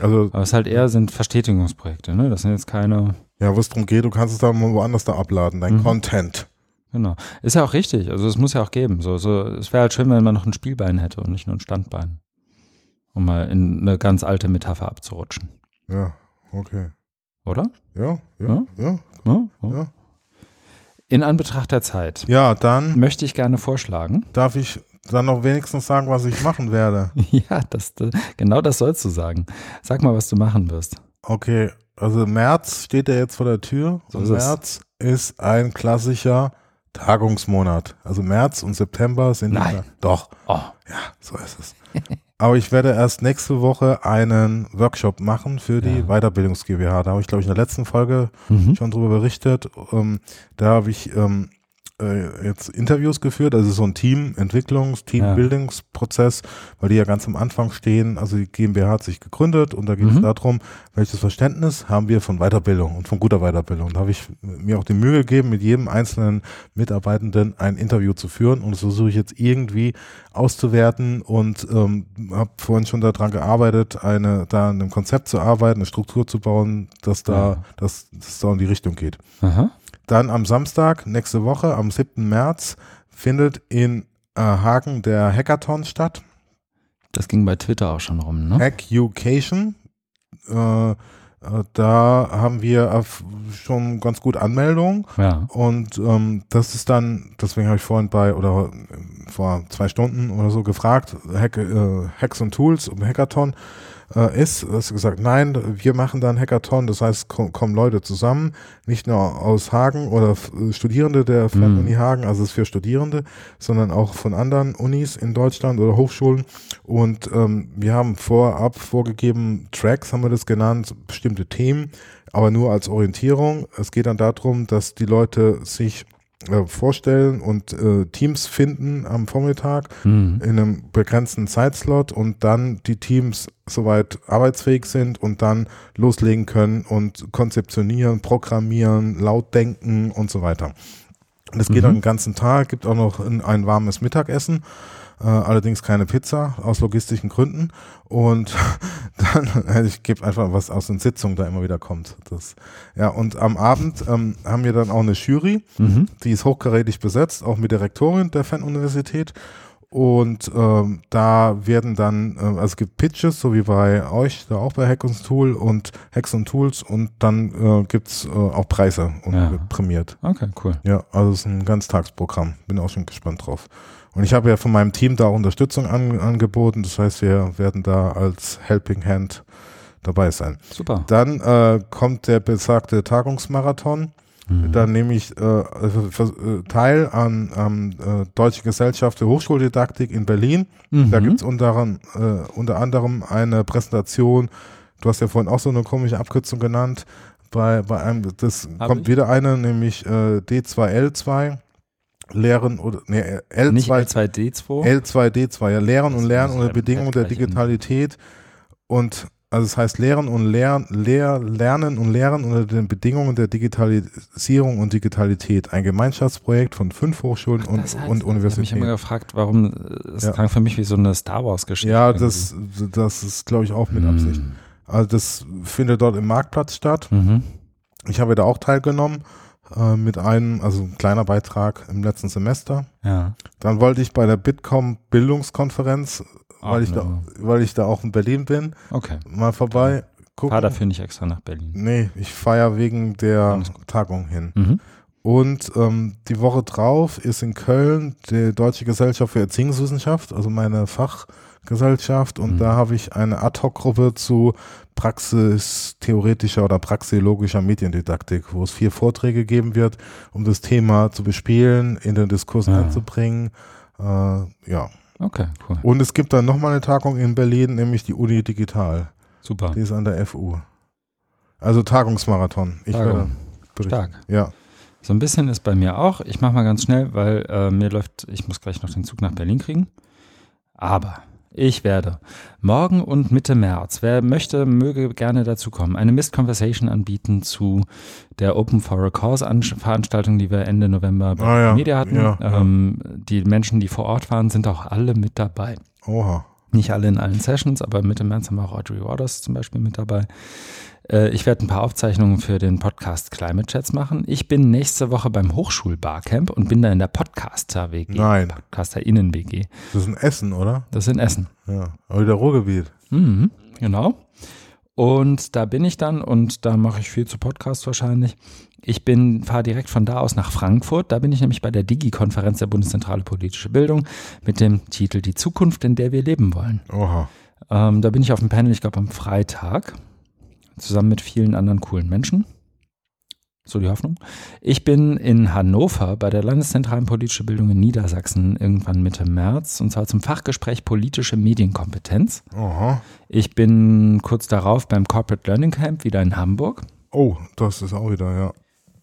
Also Aber es halt eher sind Verstetigungsprojekte, ne? Das sind jetzt keine, Ja, wo es darum geht, du kannst es da mal woanders da abladen, dein Mhm. Content. genau. Ist ja auch richtig, also es muss ja auch geben. So, so, es wäre halt schön, wenn man noch ein Spielbein hätte und nicht nur ein Standbein. Um mal in eine ganz alte Metapher abzurutschen. Ja, okay. Oder? Ja, ja, Ja? ja, Ja. In Anbetracht der Zeit Ja, dann möchte ich gerne vorschlagen. darf ich dann noch wenigstens sagen, was ich machen werde. Ja, das, genau das sollst du sagen. Sag mal, was du machen wirst. Okay, also März steht ja jetzt vor der Tür. So ist. März ist ein klassischer Tagungsmonat. Also März und September sind Nein. immer- doch. Oh, Ja, so ist es. Aber ich werde erst nächste Woche einen Workshop machen für die Ja. Weiterbildungs GmbH. Da habe ich, glaube ich, in der letzten Folge mhm. schon drüber berichtet. Ähm, da habe ich ähm, äh, jetzt Interviews geführt, also so ein Team, Entwicklungs-, Team-Bildungsprozess, weil die ja ganz am Anfang stehen. Also die GmbH hat sich gegründet und da geht es Mhm. darum, welches Verständnis haben wir von Weiterbildung und von guter Weiterbildung. Da habe ich mir auch die Mühe gegeben, mit jedem einzelnen Mitarbeitenden ein Interview zu führen und das versuche ich jetzt irgendwie auszuwerten und ähm, habe vorhin schon daran gearbeitet, eine da an einem Konzept zu arbeiten, eine Struktur zu bauen, dass da, Ja. dass, dass es da in die Richtung geht. Aha. Dann am Samstag, nächste Woche, am 7. März, findet in äh, Hagen der Hackathon statt. Das ging bei Twitter auch schon rum, ne? Hackucation. Äh, äh, da haben wir auf- schon ganz gut Anmeldungen. Ja. Und ähm, das ist dann, deswegen habe ich vorhin bei, oder äh, vor zwei Stunden oder so gefragt, Hack, äh, Hacks und Tools um Hackathon äh, ist. Du hast gesagt, nein, wir machen dann Hackathon, das heißt, ko kommen Leute zusammen, nicht nur aus Hagen oder Studierende der Mhm. Fernuni Hagen, also es ist für Studierende, sondern auch von anderen Unis in Deutschland oder Hochschulen. Und ähm, wir haben vorab vorgegeben, Tracks haben wir das genannt, bestimmte Themen, aber nur als Orientierung. Es geht dann darum, dass die Leute sich äh, vorstellen und äh, Teams finden am Vormittag mhm. in einem begrenzten Zeitslot und dann die Teams soweit arbeitsfähig sind und dann loslegen können und konzeptionieren, programmieren, laut denken und so weiter. Das geht mhm. dann den ganzen Tag, gibt auch noch ein, ein warmes Mittagessen äh, allerdings keine Pizza aus logistischen Gründen. Und dann, ich gebe einfach was aus den Sitzungen, da immer wieder kommt. Das, ja, und am Abend ähm, haben wir dann auch eine Jury, mhm. die ist hochkarätig besetzt, auch mit der Rektorin der Fan-Universität. Und ähm, da werden dann, äh, also es gibt Pitches, so wie bei euch, da auch bei Hack und Tool und Hacks und Tools und dann äh, gibt's äh, auch Preise und ja. prämiert. Okay, cool. Ja, also es ist ein Ganztagsprogramm. Bin auch schon gespannt drauf. Und ich habe ja von meinem Team da auch Unterstützung an, angeboten. Das heißt, wir werden da als Helping Hand dabei sein. Super. Dann äh, kommt der besagte Tagungsmarathon. Mhm. Da nehme ich äh, äh teil an ähm, äh, Deutsche Gesellschaft für Hochschuldidaktik in Berlin. Mhm. Da gibt es unter, äh, unter anderem eine Präsentation, du hast ja vorhin auch so eine komische Abkürzung genannt, bei, bei einem, das Hab kommt ich? wieder eine, nämlich äh, D2L2. Lehren oder nee, L2, Nicht L2D2? L2D2, ja, Lehren und Lernen unter Bedingungen der Digitalität und also es heißt Lehren und Lehren, Lehr, Lernen und Lehren unter den Bedingungen der Digitalisierung und Digitalität. Ein Gemeinschaftsprojekt von fünf Hochschulen und, heißt, und Universitäten. Ich habe mich immer gefragt, warum, es ja. klang für mich wie so eine Star Wars Geschichte. Ja, das, das ist glaube ich auch mit Absicht. Hm. Also das findet dort im Marktplatz statt. Mhm. Ich habe da auch teilgenommen äh, mit einem, also ein kleiner Beitrag im letzten Semester. Ja. Dann wollte ich bei der Bitkom Bildungskonferenz, Ach, weil ich da, weil ich da auch in Berlin bin, okay. mal vorbei. Gucken. Fahr dafür nicht extra nach Berlin. Nee, ich fahre wegen der Tagung hin. Mhm. Und ähm, die Woche drauf ist in Köln die Deutsche Gesellschaft für Erziehungswissenschaft, also meine Fachgesellschaft. Und mhm. da habe ich eine Ad-Hoc-Gruppe zu praxistheoretischer oder praxiologischer Mediendidaktik, wo es vier Vorträge geben wird, um das Thema zu bespielen, in den Diskurs ja. einzubringen. Äh, ja. Okay, cool. Und es gibt dann nochmal eine Tagung in Berlin, nämlich die Uni Digital. Super. Die ist an der FU. Also Tagungsmarathon. Ich Tagung. werde berichten. Stark. Ja. So ein bisschen ist bei mir auch. Ich mache mal ganz schnell, weil äh, mir läuft, ich muss gleich noch den Zug nach Berlin kriegen. Aber ich werde morgen und Mitte März, wer möchte, möge gerne dazu kommen, eine Mist Conversation anbieten zu der Open for a Cause Veranstaltung, die wir Ende November bei ah, ja. Media hatten. Ja, ähm, ja. Die Menschen, die vor Ort waren, sind auch alle mit dabei. Oha. Nicht alle in allen Sessions, aber Mitte März haben wir auch Audrey Waters zum Beispiel mit dabei. Äh, ich werde ein paar Aufzeichnungen für den Podcast Climate Chats machen. Ich bin nächste Woche beim Hochschulbarcamp und bin da in der Podcaster-WG. Nein. Podcaster-Innen-WG. Das ist in Essen, oder? Das ist in Essen. Ja, aber wieder Ruhrgebiet. Mhm, genau. Und da bin ich dann und da mache ich viel zu Podcast wahrscheinlich. Ich bin, fahre direkt von da aus nach Frankfurt. Da bin ich nämlich bei der Digi-Konferenz der Bundeszentrale Politische Bildung mit dem Titel Die Zukunft, in der wir leben wollen. Oha. Ähm, da bin ich auf dem Panel, ich glaube am Freitag zusammen mit vielen anderen coolen Menschen. So die Hoffnung. Ich bin in Hannover bei der Landeszentralen Politische Bildung in Niedersachsen irgendwann Mitte März und zwar zum Fachgespräch Politische Medienkompetenz. Aha. Ich bin kurz darauf beim Corporate Learning Camp wieder in Hamburg. Oh, das ist auch wieder, ja.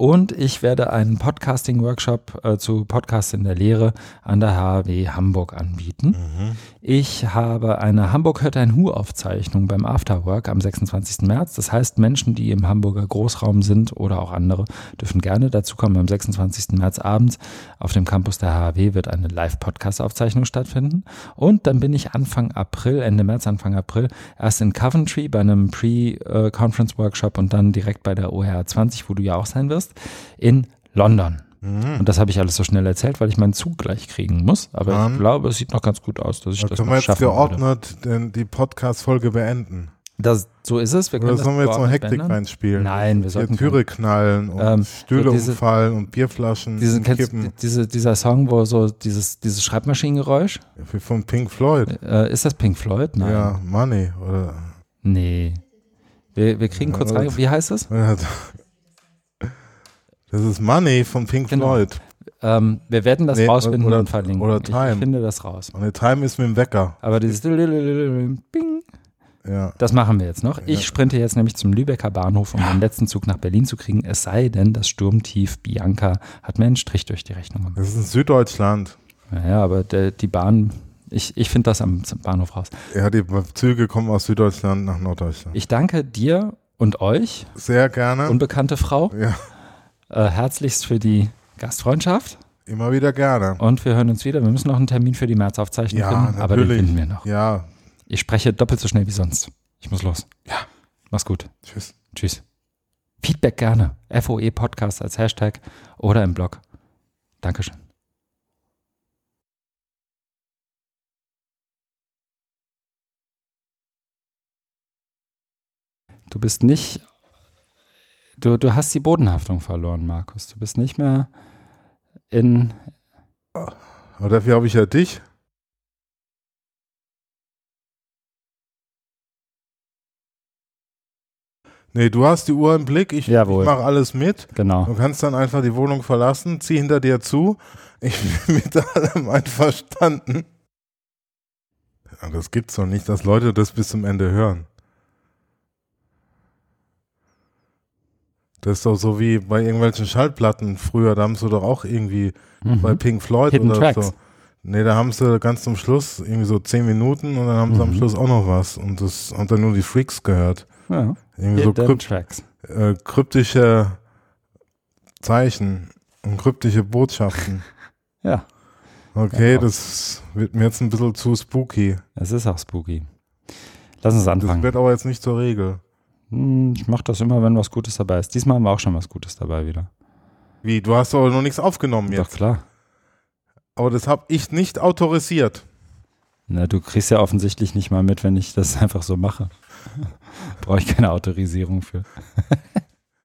Und ich werde einen Podcasting-Workshop äh, zu Podcasts in der Lehre an der HW Hamburg anbieten. Mhm. Ich habe eine Hamburg hört ein Hu-Aufzeichnung beim Afterwork am 26. März. Das heißt, Menschen, die im Hamburger Großraum sind oder auch andere, dürfen gerne dazu kommen. Am 26. März abends auf dem Campus der HW wird eine Live-Podcast-Aufzeichnung stattfinden. Und dann bin ich Anfang April, Ende März, Anfang April, erst in Coventry bei einem Pre-Conference-Workshop und dann direkt bei der OR 20, wo du ja auch sein wirst, in London. Mhm. Und das habe ich alles so schnell erzählt, weil ich meinen Zug gleich kriegen muss. Aber Dann, ich glaube, es sieht noch ganz gut aus, dass ich da das noch wir jetzt geordnet würde. die Podcast-Folge beenden. Das, so ist es. Wir Oder sollen wir jetzt noch Hektik beenden? reinspielen? Nein, wir sollten. Türe knallen und ähm, Stühle diese, umfallen und Bierflaschen diese, und kippen. Diese, dieser Song, wo so dieses, dieses Schreibmaschinengeräusch. Ja, von Pink Floyd. Äh, ist das Pink Floyd? Nein. Ja, Money. Oder? Nee. Wir, wir kriegen kurz rein. Wie heißt es? Das ist Money von Pink genau. Floyd. Ähm, wir werden das nee, rausfinden oder, und verlinken. Oder Time. Ich, ich finde das raus. Und der Time ist mit dem Wecker. Aber dieses Bing. Ja. Das machen wir jetzt noch. Ich sprinte jetzt nämlich zum Lübecker Bahnhof, um den letzten Zug nach Berlin zu kriegen. Es sei denn, das Sturmtief Bianca hat mir einen Strich durch die Rechnung gemacht. Das ist in Süddeutschland. Naja, aber der, die Bahn, ich, ich finde das am Bahnhof raus. Ja, die Züge kommen aus Süddeutschland nach Norddeutschland. Ich danke dir und euch, Sehr gerne. unbekannte Frau, ja, äh, herzlichst für die Gastfreundschaft. immer wieder gerne. Und wir hören uns wieder. Wir müssen noch einen Termin für die Märzaufzeichnung Ja, finden, aber den natürlich. finden wir noch. Ja, Ich spreche doppelt so schnell wie sonst. Ich muss los. Ja. Mach's gut. tschüss. Tschüss. Feedback gerne. FOE Podcast als Hashtag oder im Blog. Dankeschön. Du bist nicht, du, du hast die Bodenhaftung verloren, Markus. Du bist nicht mehr in, Aber dafür habe ich ja dich. Nee, du hast die Uhr im Blick, ich, ich mache alles mit. genau. Du kannst dann einfach die Wohnung verlassen, zieh hinter dir zu. Ich bin mit allem einverstanden. Das gibt's doch nicht, dass Leute das bis zum Ende hören. Das ist doch so wie bei irgendwelchen Schallplatten früher, da haben sie doch auch irgendwie bei Mhm. Pink Floyd Hidden oder Tracks. so. Nee, da haben sie ganz zum Schluss irgendwie so zehn Minuten und dann haben sie am Mhm. Schluss auch noch was und das haben dann nur die Freaks gehört. Ja. Irgendwie so Hidden kryp Tracks. äh, kryptische Zeichen und kryptische Botschaften. Ja, Okay, Ja. das wird mir jetzt ein bisschen zu spooky. es ist auch spooky. Lass uns Das anfangen. wird aber jetzt nicht zur Regel. Hm, Ich mache das immer, wenn was Gutes dabei ist. Diesmal haben wir auch schon was Gutes dabei wieder. Wie, du hast aber noch nichts aufgenommen Doch jetzt. klar. Aber das habe ich nicht autorisiert. Na, du kriegst ja offensichtlich nicht mal mit, wenn ich das einfach so mache. Brauche ich keine Autorisierung für.